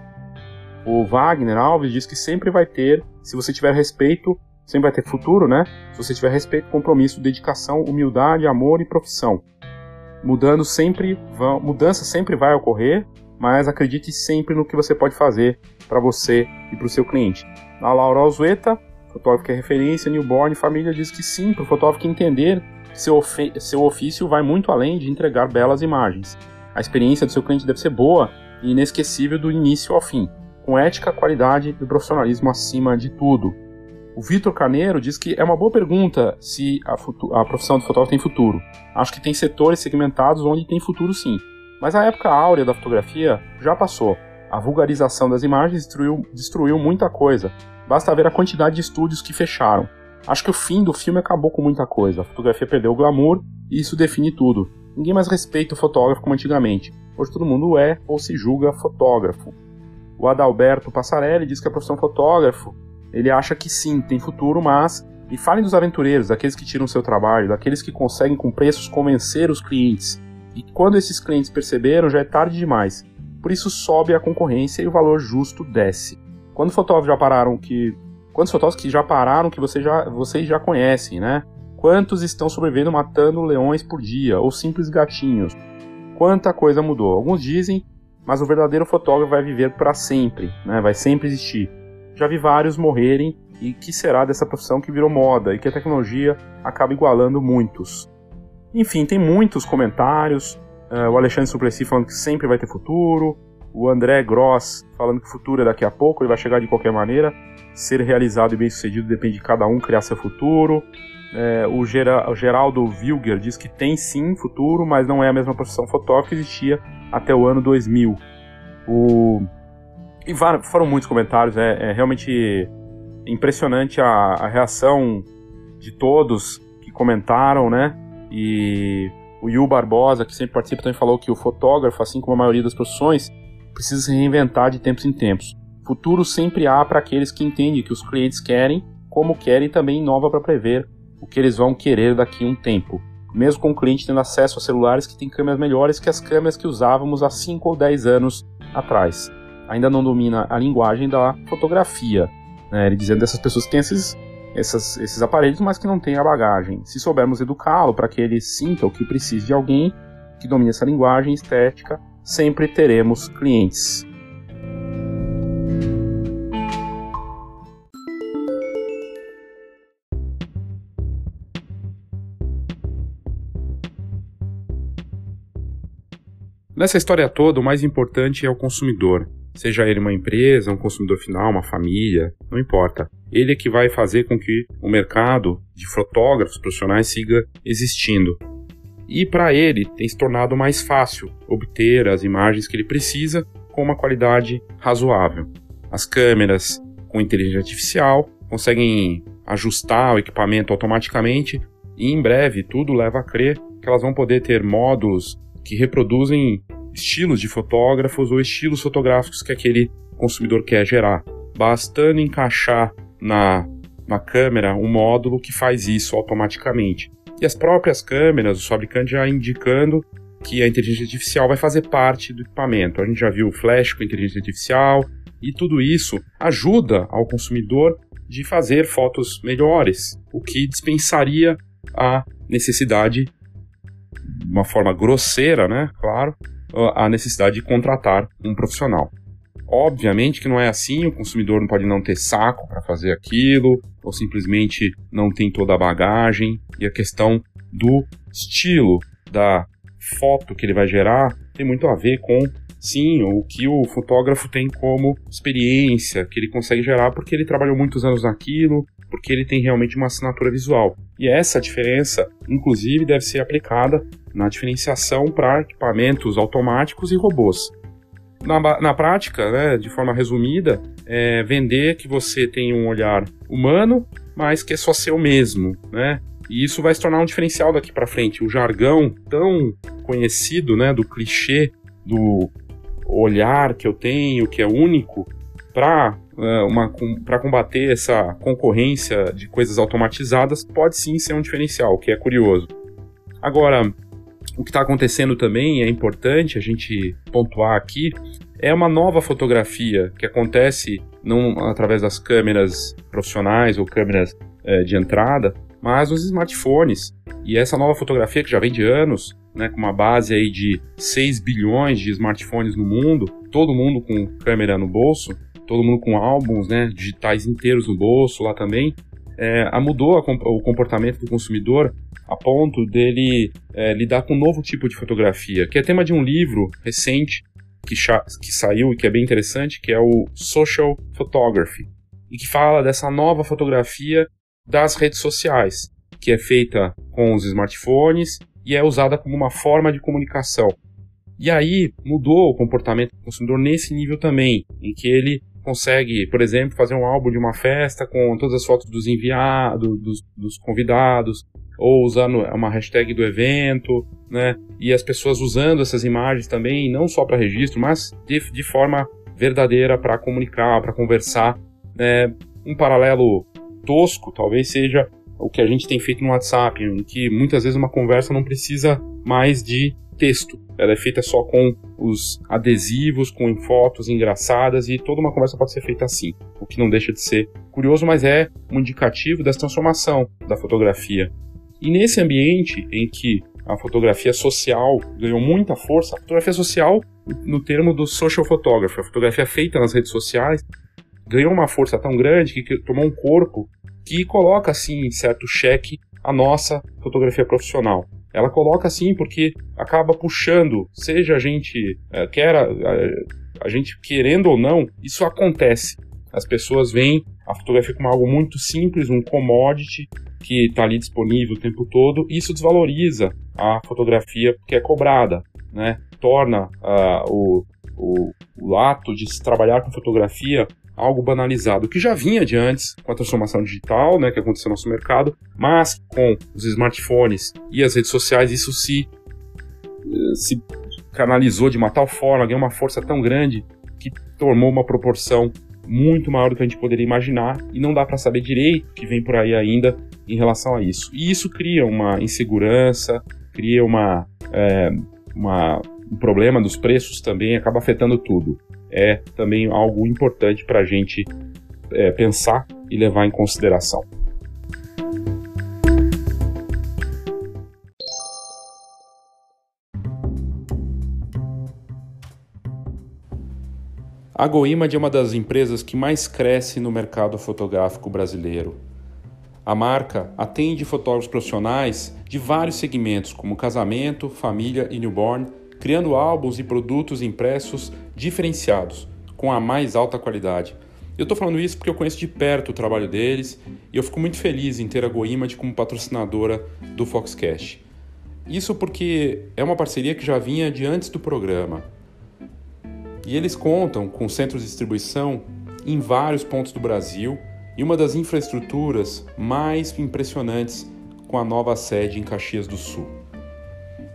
O Wagner Alves diz que sempre vai ter, se você tiver respeito, sempre vai ter futuro, né? Se você tiver respeito, compromisso, dedicação, humildade, amor e profissão. Mudando sempre, vão, mudança sempre vai ocorrer, mas acredite sempre no que você pode fazer para você e para o seu cliente. A Laura Alzueta, fotógrafo que é referência, newborn, família, diz que sim, para o fotógrafo entender que seu, seu ofício vai muito além de entregar belas imagens. A experiência do seu cliente deve ser boa e inesquecível do início ao fim com ética, qualidade e profissionalismo acima de tudo. O Vitor Carneiro diz que é uma boa pergunta se a, a, profissão de fotógrafo tem futuro. Acho que tem setores segmentados onde tem futuro sim. Mas a época áurea da fotografia já passou. A vulgarização das imagens destruiu, destruiu muita coisa. Basta ver a quantidade de estúdios que fecharam. Acho que o fim do filme acabou com muita coisa. A fotografia perdeu o glamour e isso define tudo. Ninguém mais respeita o fotógrafo como antigamente. Hoje todo mundo é ou se julga fotógrafo. O Adalberto Passarelli diz que a profissão fotógrafo, ele acha que sim, tem futuro, mas e falem dos aventureiros, daqueles que tiram seu trabalho, daqueles que conseguem com preços convencer os clientes. E quando esses clientes perceberam, já é tarde demais. Por isso sobe a concorrência e o valor justo desce. Quando fotógrafos já pararam que quantos fotógrafos que já pararam que você já, vocês já conhecem, né? Quantos estão sobrevivendo matando leões por dia ou simples gatinhos? quanta coisa mudou. Alguns dizem, mas o verdadeiro fotógrafo vai viver para sempre, né? vai sempre existir. Já vi vários morrerem e que será dessa profissão que virou moda e que a tecnologia acaba igualando muitos. Enfim, tem muitos comentários. Uh, o Alexandre Suplessis falando que sempre vai ter futuro. O André Gross falando que o futuro é daqui a pouco, ele vai chegar de qualquer maneira. Ser realizado e bem sucedido depende de cada um criar seu futuro. É, o, Geraldo Wilger diz que tem sim futuro, mas não é a mesma profissão fotógrafa que existia até o ano 2000. O... E foram muitos comentários, é, é realmente impressionante a, a, reação de todos que comentaram, né? E o Yu Barbosa, que sempre participa, também falou que o fotógrafo, assim como a maioria das profissões, precisa se reinventar de tempos em tempos. Futuro sempre há para aqueles que entendem que os clientes querem, como querem e também inova para prever o que eles vão querer daqui a um tempo. Mesmo com o cliente tendo acesso a celulares que têm câmeras melhores que as câmeras que usávamos há 5 ou 10 anos atrás. Ainda não domina a linguagem da fotografia. Né? Ele dizendo dessas pessoas que têm esses, essas, esses aparelhos, mas que não têm a bagagem. Se soubermos educá-lo para que ele sinta o que precisa de alguém que domine essa linguagem estética, sempre teremos clientes. Nessa história toda, o mais importante é o consumidor. Seja ele uma empresa, um consumidor final, uma família, não importa. Ele é que vai fazer com que o mercado de fotógrafos profissionais siga existindo. E para ele tem se tornado mais fácil obter as imagens que ele precisa com uma qualidade razoável. As câmeras com inteligência artificial conseguem ajustar o equipamento automaticamente e em breve tudo leva a crer que elas vão poder ter modos que reproduzem estilos de fotógrafos ou estilos fotográficos que aquele consumidor quer gerar, bastando encaixar na, na câmera um módulo que faz isso automaticamente. E as próprias câmeras, os fabricantes já indicando que a inteligência artificial vai fazer parte do equipamento. A gente já viu o flash com inteligência artificial e tudo isso ajuda ao consumidor de fazer fotos melhores, o que dispensaria a necessidade de uma forma grosseira, né, claro, a necessidade de contratar um profissional. Obviamente que não é assim, o consumidor não pode não ter saco para fazer aquilo, ou simplesmente não tem toda a bagagem, e a questão do estilo da foto que ele vai gerar tem muito a ver com, sim, o que o fotógrafo tem como experiência, que ele consegue gerar porque ele trabalhou muitos anos naquilo, porque ele tem realmente uma assinatura visual. E essa diferença, inclusive, deve ser aplicada na diferenciação para equipamentos automáticos e robôs. Na, na prática, né, de forma resumida, é vender que você tem um olhar humano, mas que é só seu mesmo, né? E isso vai se tornar um diferencial daqui para frente. O jargão tão conhecido, né, do clichê do olhar que eu tenho, que é único, para uh, para combater essa concorrência de coisas automatizadas, pode sim ser um diferencial, o que é curioso. Agora, o que está acontecendo também é importante a gente pontuar aqui é uma nova fotografia que acontece não através das câmeras profissionais ou câmeras é, de entrada, mas nos smartphones. E essa nova fotografia que já vem de anos, né, com uma base aí de 6 bilhões de smartphones no mundo, todo mundo com câmera no bolso, todo mundo com álbuns né, digitais inteiros no bolso lá também, é, mudou a, o comportamento do consumidor a ponto dele é, lidar com um novo tipo de fotografia, que é tema de um livro recente que, que saiu e que é bem interessante, que é o Social Photography, e que fala dessa nova fotografia das redes sociais, que é feita com os smartphones e é usada como uma forma de comunicação. E aí mudou o comportamento do consumidor nesse nível também, em que ele consegue, por exemplo, fazer um álbum de uma festa com todas as fotos dos enviados, dos, dos convidados, ou usando uma hashtag do evento, né? E as pessoas usando essas imagens também, não só para registro, mas de, de forma verdadeira para comunicar, para conversar. Né? Um paralelo tosco talvez seja o que a gente tem feito no WhatsApp, em que muitas vezes uma conversa não precisa mais de texto. Ela é feita só com os adesivos, com fotos engraçadas e toda uma conversa pode ser feita assim, o que não deixa de ser curioso, mas é um indicativo dessa transformação da fotografia. E nesse ambiente em que a fotografia social ganhou muita força. A fotografia social, no termo do social photography, a fotografia feita nas redes sociais, ganhou uma força tão grande que tomou um corpo que coloca, assim, certo cheque a nossa fotografia profissional. Ela coloca assim porque acaba puxando, seja a gente é, quer a, a, a gente querendo ou não, isso acontece. As pessoas veem a fotografia como algo muito simples, um commodity que está ali disponível o tempo todo, e isso desvaloriza a fotografia que é cobrada, né? Torna uh, o, o, o ato de se trabalhar com fotografia algo banalizado, que já vinha de antes com a transformação digital, né, que aconteceu no nosso mercado, mas com os smartphones e as redes sociais isso se eh, se canalizou de uma tal forma, ganhou uma força tão grande que tomou uma proporção muito maior do que a gente poderia imaginar e não dá para saber direito o que vem por aí ainda em relação a isso. E isso cria uma insegurança, cria uma, é, uma um problema dos preços também, acaba afetando tudo. É também algo importante para a gente é, pensar e levar em consideração. A GoImage é uma das empresas que mais cresce no mercado fotográfico brasileiro. A marca atende fotógrafos profissionais de vários segmentos, como casamento, família e newborn, criando álbuns e produtos impressos diferenciados, com a mais alta qualidade. Eu estou falando isso porque eu conheço de perto o trabalho deles e eu fico muito feliz em ter a GoImage como patrocinadora do Foxcast. Isso porque é uma parceria que já vinha de antes do programa. E eles contam com centros de distribuição em vários pontos do Brasil e uma das infraestruturas mais impressionantes com a nova sede em Caxias do Sul.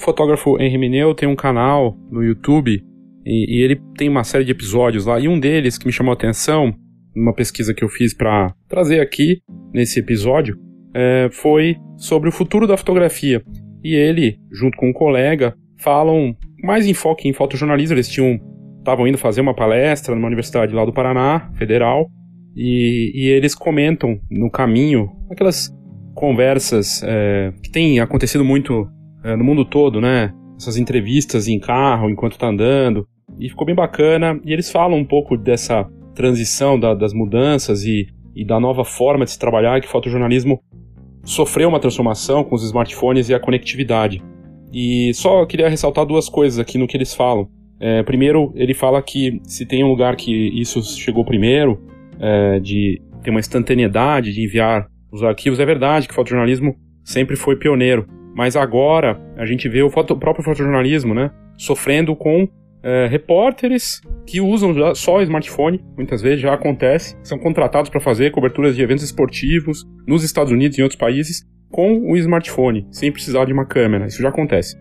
O fotógrafo Henry Mineu tem um canal no YouTube e, e, ele tem uma série de episódios lá. E um deles que me chamou a atenção numa pesquisa que eu fiz para trazer aqui nesse episódio, é, foi sobre o futuro da fotografia. E ele, junto com um colega, falam mais em foco em fotojornalismo. Eles tinham estavam indo fazer uma palestra numa universidade lá do Paraná, federal, e, e eles comentam no caminho aquelas conversas é, que têm acontecido muito é, no mundo todo, né? Essas entrevistas em carro enquanto está andando. E ficou bem bacana. E eles falam um pouco dessa transição da, das mudanças e, e da nova forma de se trabalhar, que o fotojornalismo sofreu uma transformação com os smartphones e a conectividade. E só queria ressaltar duas coisas aqui no que eles falam. É, primeiro, ele fala que se tem um lugar que isso chegou primeiro, é, de ter uma instantaneidade de enviar os arquivos, é verdade que o fotojornalismo sempre foi pioneiro. Mas agora a gente vê o, foto, o próprio fotojornalismo né, sofrendo com é, repórteres que usam só o smartphone, muitas vezes já acontece, são contratados para fazer coberturas de eventos esportivos nos Estados Unidos e em outros países com o smartphone, sem precisar de uma câmera. Isso já acontece.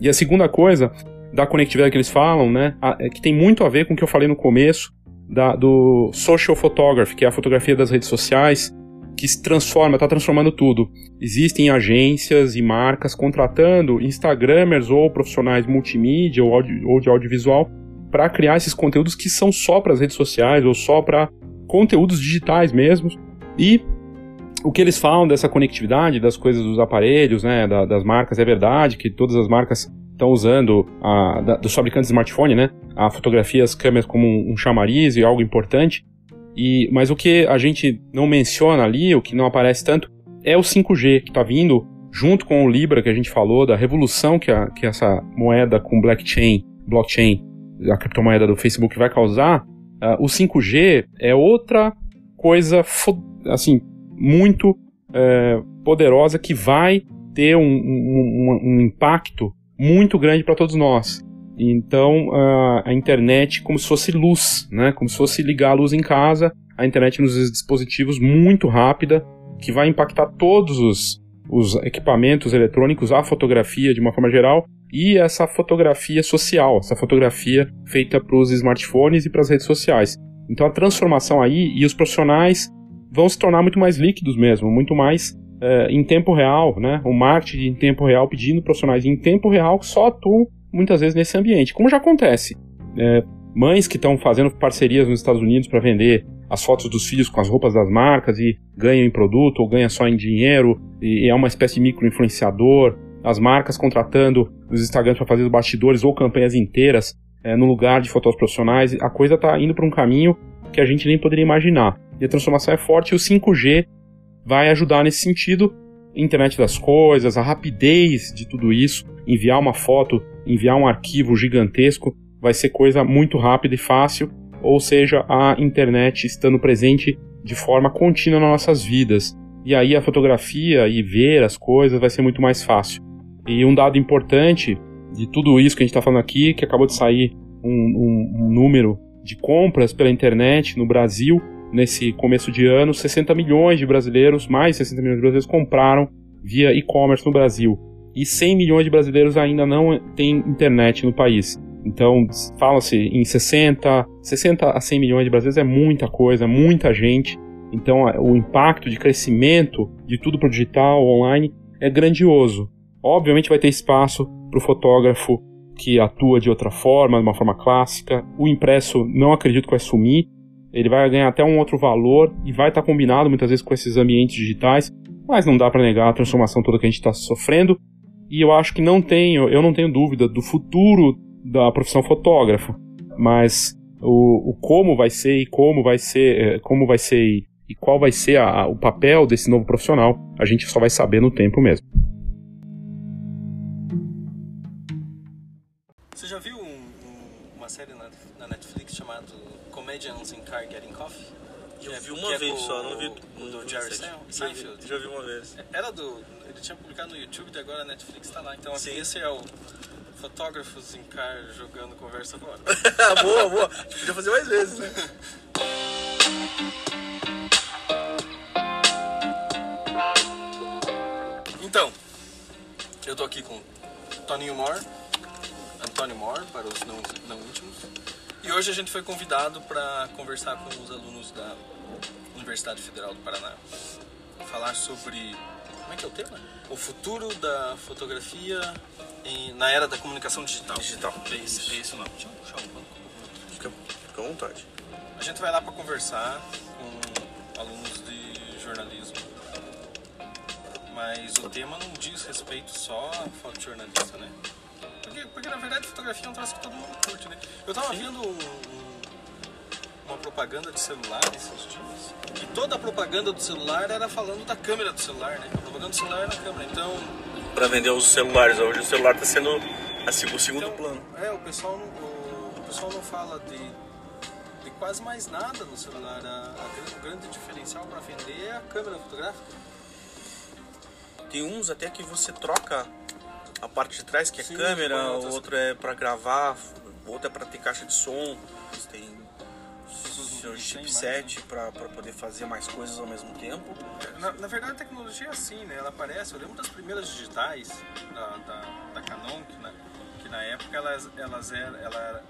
E a segunda coisa da conectividade que eles falam, né, é que tem muito a ver com o que eu falei no começo da, do social photography, que é a fotografia das redes sociais, que se transforma, está transformando tudo. Existem agências e marcas contratando Instagramers ou profissionais multimídia ou, audio, ou de audiovisual para criar esses conteúdos que são só para as redes sociais ou só para conteúdos digitais mesmo. E o que eles falam dessa conectividade das coisas dos aparelhos, né, da, das marcas, é verdade que todas as marcas estão usando a, da, dos fabricantes de smartphone, né, a fotografia, as câmeras como um, um chamariz e algo importante. E, mas o que a gente não menciona ali, o que não aparece tanto, é o 5G que está vindo junto com o Libra que a gente falou, da revolução que, a, que essa moeda com blockchain, blockchain, a criptomoeda do Facebook vai causar. Uh, o 5G é outra coisa assim muito uh, poderosa que vai ter um, um, um impacto muito grande para todos nós. Então a, a internet como se fosse luz, né? Como se fosse ligar a luz em casa, a internet nos dispositivos muito rápida, que vai impactar todos os, os equipamentos eletrônicos, a fotografia de uma forma geral, e essa fotografia social, essa fotografia feita para os smartphones e para as redes sociais. Então a transformação aí e os profissionais vão se tornar muito mais líquidos mesmo, muito mais é, em tempo real, né? O marketing em tempo real pedindo profissionais em tempo real que só atuam muitas vezes nesse ambiente, como já acontece. É, mães que estão fazendo parcerias nos Estados Unidos para vender as fotos dos filhos com as roupas das marcas e ganham em produto ou ganha só em dinheiro e é uma espécie de micro-influenciador. As marcas contratando os Instagrams para fazer os bastidores ou campanhas inteiras é, no lugar de fotos profissionais. A coisa está indo para um caminho que a gente nem poderia imaginar. E a transformação é forte e o 5G vai ajudar nesse sentido. Internet das coisas, a rapidez de tudo isso, enviar uma foto, enviar um arquivo gigantesco, vai ser coisa muito rápida e fácil, ou seja, a internet estando presente de forma contínua nas nossas vidas. E aí a fotografia e ver as coisas vai ser muito mais fácil. E um dado importante de tudo isso que a gente está falando aqui, que acabou de sair um, um, um número de compras pela internet no Brasil, nesse começo de ano, 60 milhões de brasileiros, mais 60 milhões de brasileiros compraram via e-commerce no Brasil. E 100 milhões de brasileiros ainda não têm internet no país. Então, fala-se em 60, 60 a 100 milhões de brasileiros é muita coisa, muita gente. Então, o impacto de crescimento de tudo para o digital, online, é grandioso. Obviamente vai ter espaço para o fotógrafo que atua de outra forma, de uma forma clássica. O impresso não acredito que vai sumir. Ele vai ganhar até um outro valor e vai estar combinado muitas vezes com esses ambientes digitais, mas não dá para negar a transformação toda que a gente está sofrendo. E eu acho que não tenho, eu não tenho dúvida do futuro da profissão fotógrafo, mas o, o como vai ser e como vai ser, é, como vai ser e qual vai ser a, a, o papel desse novo profissional, a gente só vai saber no tempo mesmo. É só, não vi do, do Jerry Seinfeld. Já vi uma vez. Era do, ele tinha publicado no YouTube e agora a Netflix está lá. Então assim, esse é o fotógrafos em car jogando conversa fora. boa, boa. A gente podia fazer mais vezes, né? Então, eu tô aqui com Toninho Moore, Antônio Moore, para os não, não íntimos. E hoje a gente foi convidado para conversar com os alunos da Universidade Federal do Paraná. Falar sobre. Como é que é o tema? O futuro da fotografia em, na era da comunicação digital. Digital. É isso, é isso não. Deixa eu puxar um banco. Fica, fica à vontade. A gente vai lá para conversar com alunos de jornalismo. Mas o tema não diz respeito só a fotojornalista, né? Porque, porque na verdade fotografia é um troço que todo mundo curte, né? Eu tava Sim. vendo um, uma propaganda de celular esses dias. E toda a propaganda do celular era falando da câmera do celular, né? A propaganda do celular era a câmera. Então para vender os celulares. Hoje o celular está sendo assim, o segundo então, plano. É, o pessoal não, o, o, pessoal não fala de, de quase mais nada no celular. A, a, o grande diferencial para vender é a câmera fotográfica. Tem uns até que você troca a parte de trás, que é Sim, câmera, o outro é para gravar, o outro é para ter caixa de som. Tem seu chipset para poder fazer mais coisas ao mesmo tempo. Na, na, verdade, a tecnologia é assim, né? Ela aparece. Eu lembro das primeiras digitais da, da, da Canon, que na, que na época elas, elas eram. Ela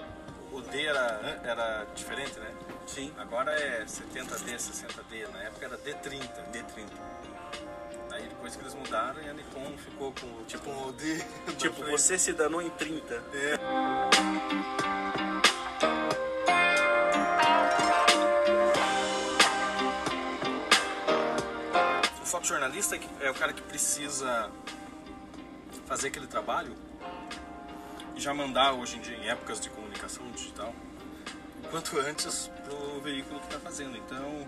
o D era, era diferente, né? Sim. Agora é 70D, 60D. Na época era D30. D30. Aí depois que eles mudaram, a Nikon ficou com tipo o D. Tipo, você se danou em 30. É. fotojornalista é o cara que precisa fazer aquele trabalho e já mandar hoje em dia, em épocas de comunicação digital, quanto antes pro veículo que está fazendo. Então,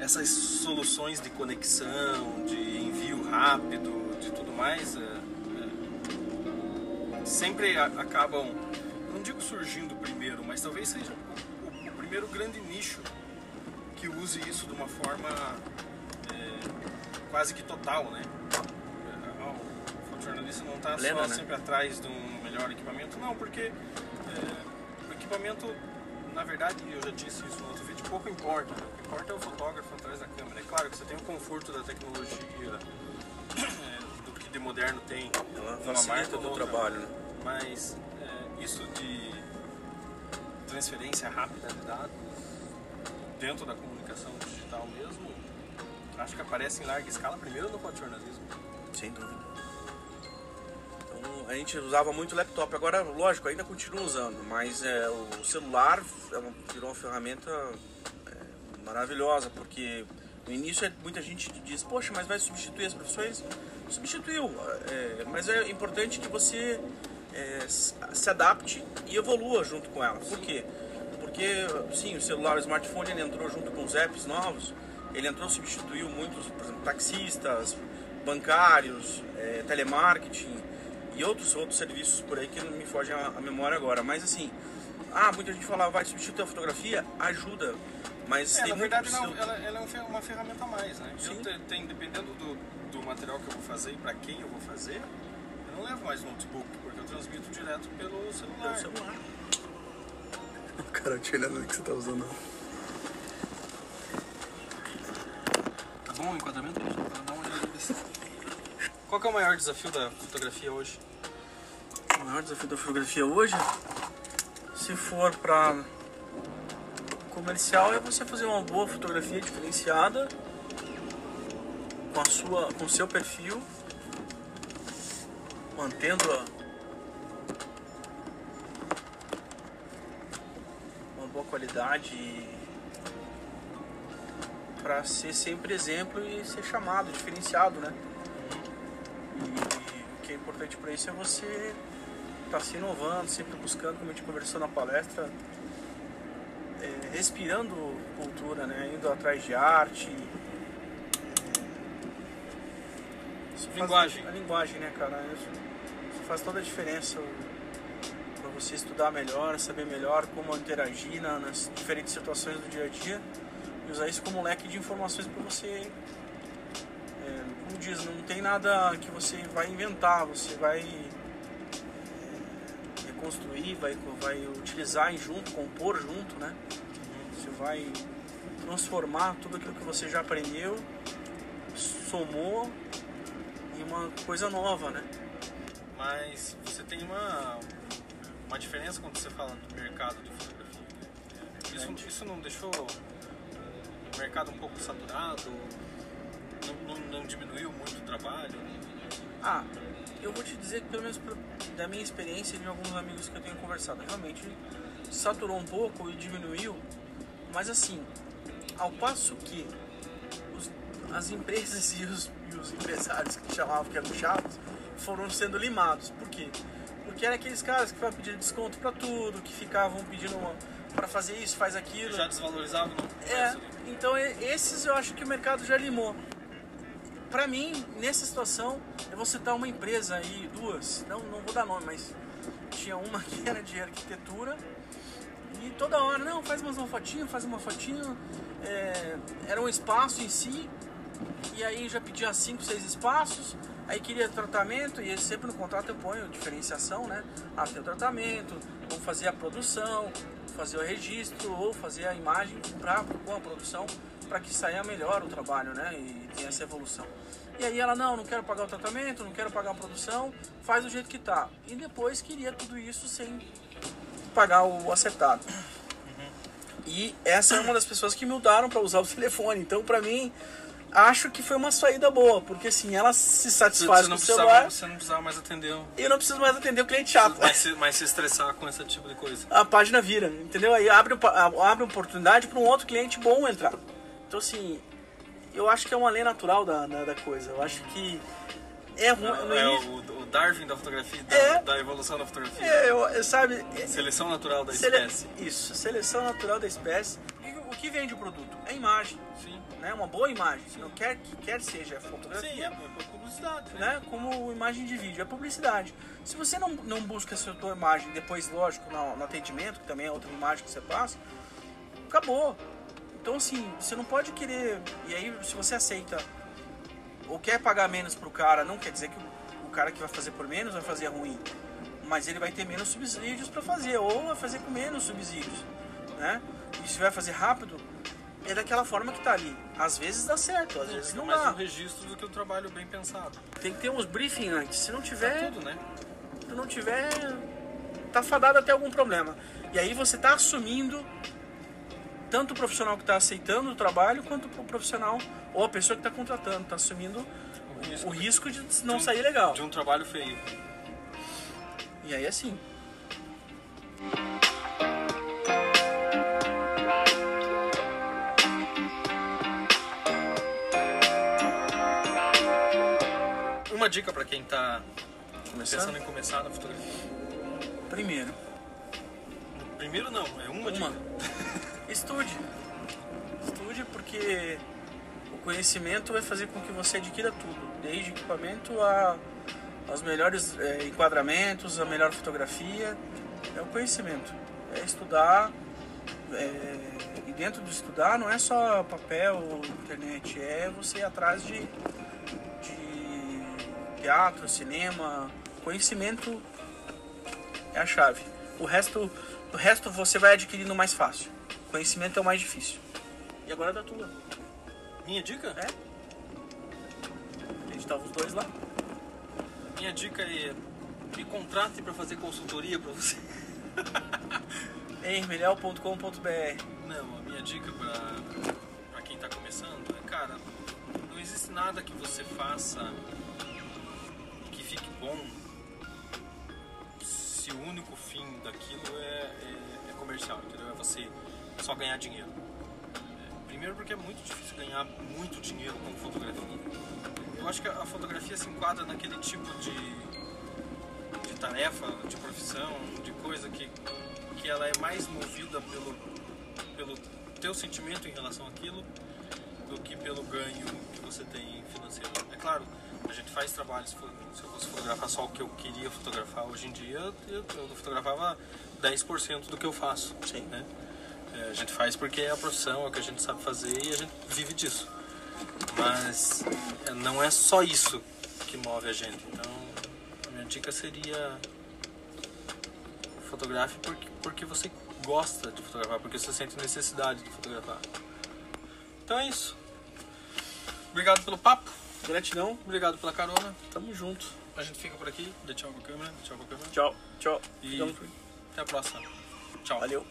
essas soluções de conexão, de envio rápido, de tudo mais, é, é, sempre a, acabam, não digo surgindo primeiro, mas talvez seja o, o primeiro grande nicho que use isso de uma forma quase que total, né? O fotojornalista não está só né? sempre atrás de um melhor equipamento, não, porque é, o equipamento na verdade, eu já disse isso no outro vídeo, pouco importa. Né? O que importa é o fotógrafo atrás da câmera. É claro que você tem o conforto da tecnologia, é, do que de moderno tem. Ela facilita o teu trabalho, né? Mas é, isso de transferência rápida de dados dentro da comunicação digital mesmo, acho que aparece em larga escala primeiro no fotojornalismo. Sem dúvida. Então, a gente usava muito laptop, agora, lógico, ainda continua usando, mas é, o celular é uma, virou uma ferramenta é, maravilhosa, porque no início muita gente diz, poxa, mas vai substituir as profissões? Substituiu, é, mas é importante que você é, se adapte e evolua junto com ela. Por quê? Porque, sim, o celular, o smartphone, ele entrou junto com os apps novos, ele entrou, substituiu muitos, por exemplo, taxistas, bancários, é, telemarketing e outros outros serviços por aí que não me fogem a, a memória agora. Mas assim, ah, muita gente fala, vai substituir a fotografia, ajuda. Mas é, tem na muito verdade, não, ela, ela é uma ferramenta a mais, né? Sim. Eu te- tem, dependendo do, do material que eu vou fazer e para quem eu vou fazer, eu não levo mais notebook, porque eu transmito direto pelo celular. Pelo celular. Cara, te olhando o que você tá usando. Bom o enquadramento? Dar uma olhada. Qual é o maior desafio da fotografia hoje? O maior desafio da fotografia hoje, se for para comercial, é você fazer uma boa fotografia diferenciada com a sua, com seu perfil, mantendo a uma boa qualidade para ser sempre exemplo e ser chamado, diferenciado, né? E o que é importante para isso é você estar se inovando, sempre buscando, como a gente conversou na palestra, é, respirando cultura, né? Indo atrás de arte. Faz- Linguagem. A linguagem, né, cara? Isso, isso faz toda a diferença para você estudar melhor, saber melhor como interagir na- nas diferentes situações do dia a dia usar isso como leque de informações para você é, como diz, não tem nada que você vai inventar, você vai é, reconstruir, vai, vai utilizar em junto, compor junto, né? Você vai transformar tudo aquilo que você já aprendeu, somou em uma coisa nova, né? Mas você tem uma, uma diferença quando você fala do mercado de fotografia. né? Isso, isso não deixou mercado um pouco saturado? Não, não, não diminuiu muito o trabalho? Ah, eu vou te dizer que pelo menos da minha experiência e de alguns amigos que eu tenho conversado, realmente saturou um pouco e diminuiu, mas assim, ao passo que os- as empresas e os, e os empresários que chamavam que eram chatos foram sendo limados. Por quê? Porque eram aqueles caras que ficavam pedindo desconto pra tudo, que ficavam pedindo para fazer isso, faz aquilo. Já desvalorizava no É? Então esses eu acho que o mercado já limou. Pra mim, nessa situação, eu vou citar uma empresa aí, duas, não, não vou dar nome, mas tinha uma que era de arquitetura e toda hora, não, faz mais uma fotinho, faz uma fotinho. É, era um espaço em si, e aí já pedia cinco, seis espaços, aí queria tratamento, e sempre no contrato eu ponho diferenciação, né? Ah, tem o tratamento, fazer a produção, fazer o registro, ou fazer a imagem pra, com a produção, para que saia melhor o trabalho, né? E tenha essa evolução. E aí ela, não, não quero pagar o tratamento, não quero pagar a produção, faz do jeito que tá. E depois queria tudo isso sem pagar o acertado. E essa é uma das pessoas que mudaram para usar o telefone. Então, para mim, acho que foi uma saída boa, porque assim, ela se satisfaz Você com o celular você não precisava mais atender e eu não preciso mais atender o cliente chato. mais, se, se estressar com esse tipo de coisa. A página vira, entendeu? Aí abre, abre oportunidade para um outro cliente bom entrar. Então, assim, eu acho que é uma lei natural da, da, da coisa. Eu acho que é ruim. É, início- o, o Darwin da fotografia, da, É. da evolução da fotografia. É, eu, eu- sabe, é- Seleção natural da Sele- espécie. Isso, seleção natural da espécie. E o que vende o produto? É imagem. Sim. Né? Uma boa imagem. Não quer que quer seja fotografia. Sim, é publicidade. Né? né? Como imagem de vídeo, é publicidade. Se você não, não busca essa tua imagem, depois, lógico, no, no atendimento, que também é outra imagem que você passa, acabou. Então, assim, você não pode querer. E aí, se você aceita ou quer pagar menos pro cara, não quer dizer que o, o cara que vai fazer por menos vai fazer ruim. Mas ele vai ter menos subsídios para fazer, ou vai fazer com menos subsídios. Né? E se vai fazer rápido, é daquela forma que tá ali. Às vezes dá certo, às vezes não mais dá. um registro do que um trabalho bem pensado. Tem que ter uns briefing antes. Se não tiver, Tá tudo, né? se não tiver, tá fadado até algum problema. E aí você tá assumindo tanto o profissional que está aceitando o trabalho quanto o profissional ou a pessoa que está contratando, está assumindo o risco, de não sair legal. De um trabalho feio. E aí assim. Uma dica para quem tá Começando? pensando em começar na fotografia. Primeiro, Primeiro não, é uma, uma. dica. Estude. Estude porque o conhecimento vai fazer com que você adquira tudo, desde equipamento a aos melhores eh, enquadramentos, a melhor fotografia. É o conhecimento. É estudar. eh, e dentro do estudar não é só papel ou internet, é você ir atrás de, de teatro, cinema. Conhecimento é a chave. O resto, o resto você vai adquirindo mais fácil. Conhecimento é o mais difícil. E agora é da tua. Minha dica? É. A gente tava os dois lá. Minha dica é me contrate para fazer consultoria para você. Hermelial.com.br Não, a minha dica pra, pra quem tá começando é, cara, não existe nada que você faça bom se o único fim daquilo é, é, é comercial, entendeu? É você só ganhar dinheiro. É, primeiro porque é muito difícil ganhar muito dinheiro com fotografia. Eu acho que a fotografia se enquadra naquele tipo de, de tarefa, de profissão, de coisa que, que ela é mais movida pelo, pelo teu sentimento em relação àquilo do que pelo ganho que você tem financeiro. É claro, a gente faz trabalhos, se eu fosse fotografar só o que eu queria fotografar hoje em dia, eu, eu fotografava 10% do que eu faço. Sim. Né? É, a gente faz porque é a profissão, é o que a gente sabe fazer e a gente vive disso. Mas é, não é só isso que move a gente. Então, a minha dica seria fotografe porque, porque você gosta de fotografar, porque você sente necessidade de fotografar. Então é isso. Obrigado pelo papo. Gratidão. Obrigado pela carona. Tamo junto. A gente fica por aqui. Dê tchau pra câmera. Tchau pra câmera. Tchau. Tchau. E até a próxima. Tchau. Valeu.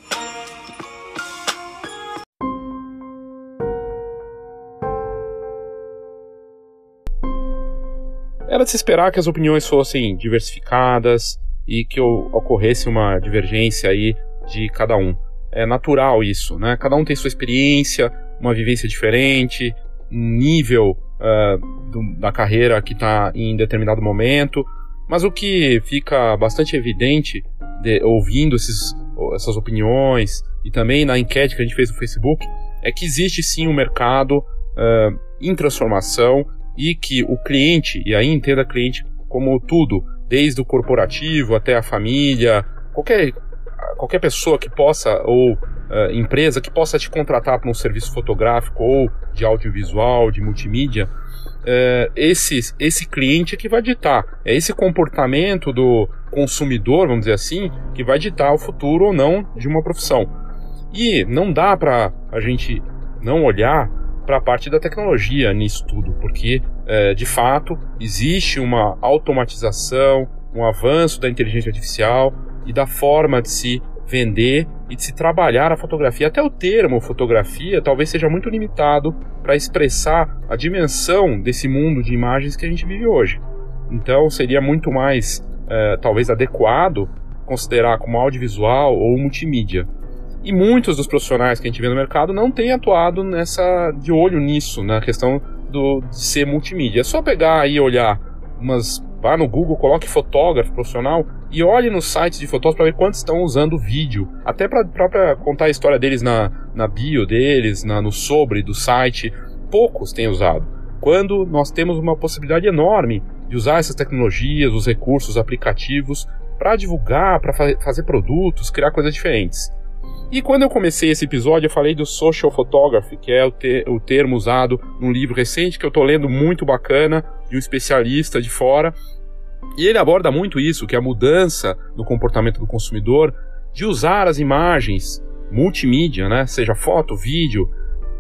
Era de se esperar que as opiniões fossem diversificadas e que ocorresse uma divergência aí de cada um. É natural isso, né? Cada um tem sua experiência, uma vivência diferente, um nível ah, do- da carreira que está em determinado momento. Mas o que fica bastante evidente de- ouvindo esses, essas opiniões e também na enquete que a gente fez no Facebook é que existe sim um mercado ah, em transformação e que o cliente, e aí entenda cliente como tudo, desde o corporativo até a família, qualquer, qualquer pessoa que possa, ou eh, empresa que possa te contratar para um serviço fotográfico ou de audiovisual, de multimídia, eh, esse, esse cliente é que vai ditar. É esse comportamento do consumidor, vamos dizer assim, que vai ditar o futuro ou não de uma profissão. E não dá para a gente não olhar para a parte da tecnologia nisso tudo, porque é, de fato existe uma automatização, um avanço da inteligência artificial e da forma de se vender e de se trabalhar a fotografia. Até o termo fotografia talvez seja muito limitado para expressar a dimensão desse mundo de imagens que a gente vive hoje. Então seria muito mais, é, talvez, adequado considerar como audiovisual ou multimídia. E muitos dos profissionais que a gente vê no mercado não têm atuado nessa de olho nisso, na questão do, de ser multimídia. É só pegar e olhar umas. Vá no Google, coloque fotógrafo profissional e olhe nos sites de fotógrafos para ver quantos estão usando vídeo. Até para contar a história deles na, na bio deles, na, no sobre do site. Poucos têm usado. Quando nós temos uma possibilidade enorme de usar essas tecnologias, os recursos, os aplicativos para divulgar, para fa fazer produtos, criar coisas diferentes. E quando eu comecei esse episódio, eu falei do social photography, que é o, te o termo usado num livro recente que eu estou lendo muito bacana, de um especialista de fora. E ele aborda muito isso, que é a mudança no comportamento do consumidor, de usar as imagens multimídia, né? Seja foto, vídeo,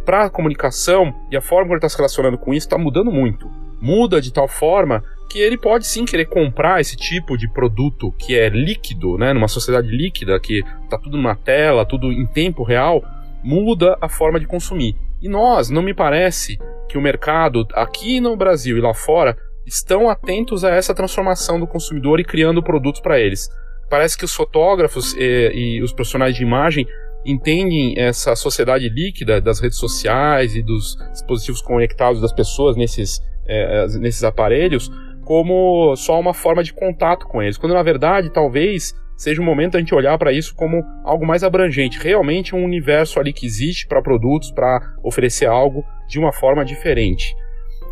para comunicação e a forma como ele está se relacionando com isso está mudando muito. Muda de tal forma que ele pode sim querer comprar esse tipo de produto que é líquido, né? Numa sociedade líquida, que está tudo numa tela, tudo em tempo real, muda a forma de consumir. E nós, não me parece que o mercado aqui no Brasil e lá fora estão atentos a essa transformação do consumidor e criando produtos para eles. Parece que os fotógrafos e, e os profissionais de imagem entendem essa sociedade líquida das redes sociais e dos dispositivos conectados das pessoas nesses, é, nesses aparelhos como só uma forma de contato com eles, quando na verdade talvez seja o momento a gente olhar para isso como algo mais abrangente, realmente um universo ali que existe para produtos, para oferecer algo de uma forma diferente.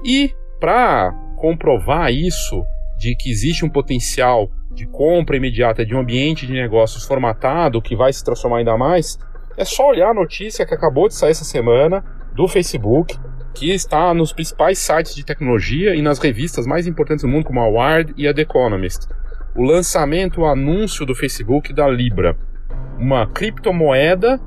E para comprovar isso, de que existe um potencial de compra imediata de um ambiente de negócios formatado que vai se transformar ainda mais, é só olhar a notícia que acabou de sair essa semana do Facebook, que está nos principais sites de tecnologia e nas revistas mais importantes do mundo, como a Wired e a The Economist. O lançamento, o anúncio do Facebook da Libra, uma criptomoeda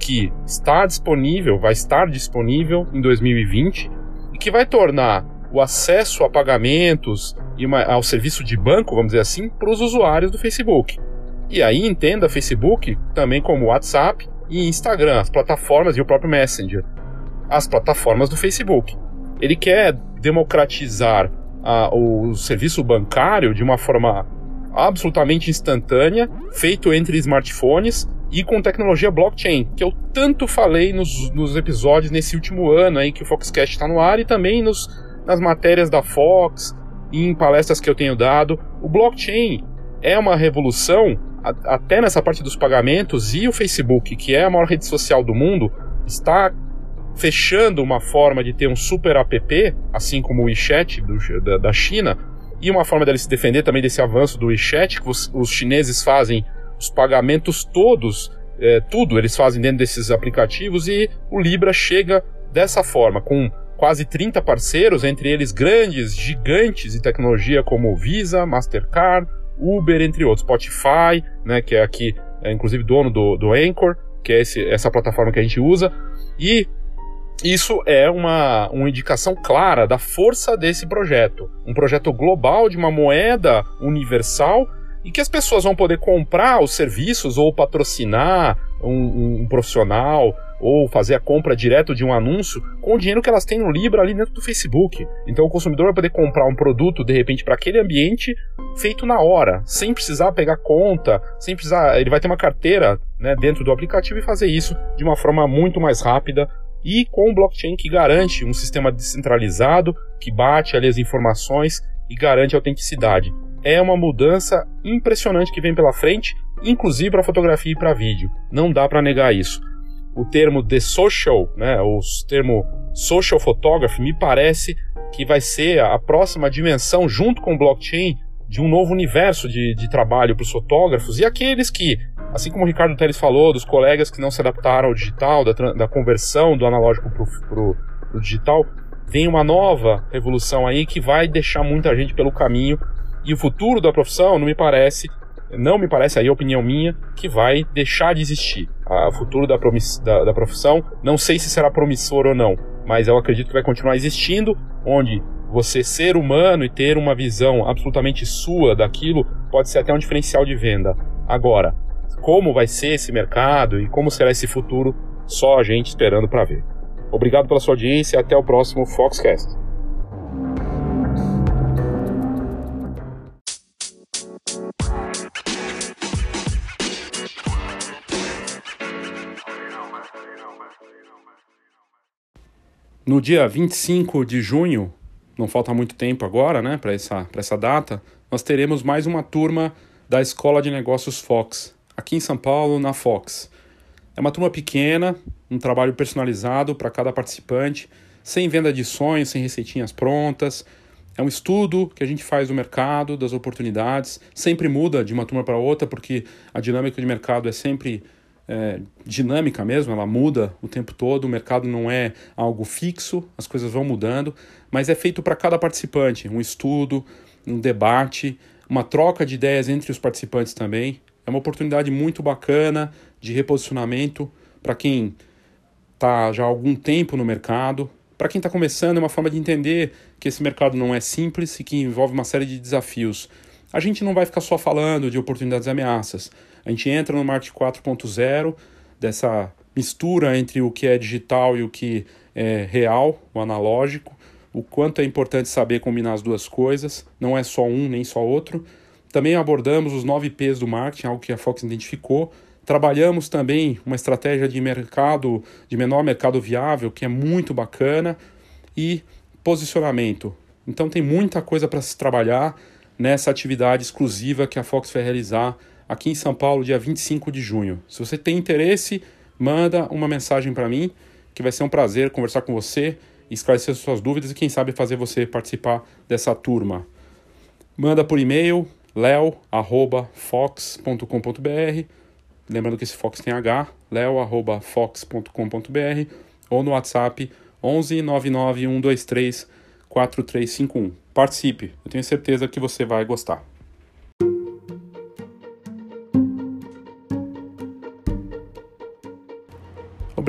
que está disponível, vai estar disponível em 2020 e que vai tornar o acesso a pagamentos e uma, ao serviço de banco, vamos dizer assim, para os usuários do Facebook. E aí entenda Facebook também como WhatsApp e Instagram, as plataformas e o próprio Messenger, as plataformas do Facebook. Ele quer democratizar a, o serviço bancário de uma forma absolutamente instantânea, feito entre smartphones e com tecnologia blockchain, que eu tanto falei nos, nos episódios nesse último ano aí que o Foxcast está no ar e também nos nas matérias da Fox e em palestras que eu tenho dado. O blockchain é uma revolução, até nessa parte dos pagamentos, e o Facebook, que é a maior rede social do mundo, está fechando uma forma de ter um super app, assim como o WeChat do, da, da, China, e uma forma dele se defender também desse avanço do WeChat, que os, os chineses fazem os pagamentos todos, é, tudo eles fazem dentro desses aplicativos, e o Libra chega dessa forma, com quase 30 parceiros, entre eles grandes, gigantes de tecnologia como Visa, Mastercard, Uber, entre outros, Spotify, né, que é aqui, é, inclusive dono do, do Anchor, que é esse, essa plataforma que a gente usa, e isso é uma, uma indicação clara da força desse projeto. Um projeto global de uma moeda universal e que as pessoas vão poder comprar os serviços ou patrocinar um, um, um profissional ou fazer a compra direto de um anúncio com o dinheiro que elas têm no Libra ali dentro do Facebook. Então o consumidor vai poder comprar um produto de repente para aquele ambiente feito na hora, sem precisar pegar conta, sem precisar, ele vai ter uma carteira, né, dentro do aplicativo e fazer isso de uma forma muito mais rápida e com um blockchain que garante um sistema descentralizado, que bate ali as informações e garante a autenticidade. É uma mudança impressionante que vem pela frente, inclusive para fotografia e para vídeo. Não dá para negar isso o termo The Social, né, o termo Social Photography, me parece que vai ser a próxima dimensão, junto com o blockchain, de um novo universo de, de trabalho para os fotógrafos. E aqueles que, assim como o Ricardo Teles falou, dos colegas que não se adaptaram ao digital, da, da conversão do analógico para o digital, vem uma nova revolução aí que vai deixar muita gente pelo caminho. E o futuro da profissão não me parece não me parece, aí a opinião minha, que vai deixar de existir. O futuro da, da, da profissão, não sei se será promissor ou não, mas eu acredito que vai continuar existindo, onde você ser humano e ter uma visão absolutamente sua daquilo pode ser até um diferencial de venda. Agora, como vai ser esse mercado e como será esse futuro, só a gente esperando para ver. Obrigado pela sua audiência e até o próximo Foxcast. No dia 25 de junho, não falta muito tempo agora, né, para essa, essa data, nós teremos mais uma turma da Escola de Negócios Fox, aqui em São Paulo, na Fox. É uma turma pequena, um trabalho personalizado para cada participante, sem venda de sonhos, sem receitinhas prontas. É um estudo que a gente faz do mercado, das oportunidades, sempre muda de uma turma para outra, porque a dinâmica de mercado é sempre é, dinâmica mesmo, ela muda o tempo todo, o mercado não é algo fixo, as coisas vão mudando, mas é feito para cada participante, um estudo, um debate, uma troca de ideias entre os participantes também. É uma oportunidade muito bacana de reposicionamento para quem está já há algum tempo no mercado. Para quem está começando, é uma forma de entender que esse mercado não é simples e que envolve uma série de desafios. A gente não vai ficar só falando de oportunidades e ameaças. A gente entra no marketing 4.0, dessa mistura entre o que é digital e o que é real, o analógico, o quanto é importante saber combinar as duas coisas, não é só um nem só outro. Também abordamos os nove P's do marketing, algo que a Fox identificou. Trabalhamos também uma estratégia de mercado, de menor mercado viável, que é muito bacana, e posicionamento. Então tem muita coisa para se trabalhar nessa atividade exclusiva que a Fox vai realizar aqui em São Paulo, dia 25 de junho. Se você tem interesse, manda uma mensagem para mim, que vai ser um prazer conversar com você, esclarecer suas dúvidas e quem sabe fazer você participar dessa turma. Manda por e-mail leo@fox.com.br. Lembrando que esse Fox tem H, leo@fox.com.br ou no WhatsApp 11 99 123 4351. Participe, eu tenho certeza que você vai gostar.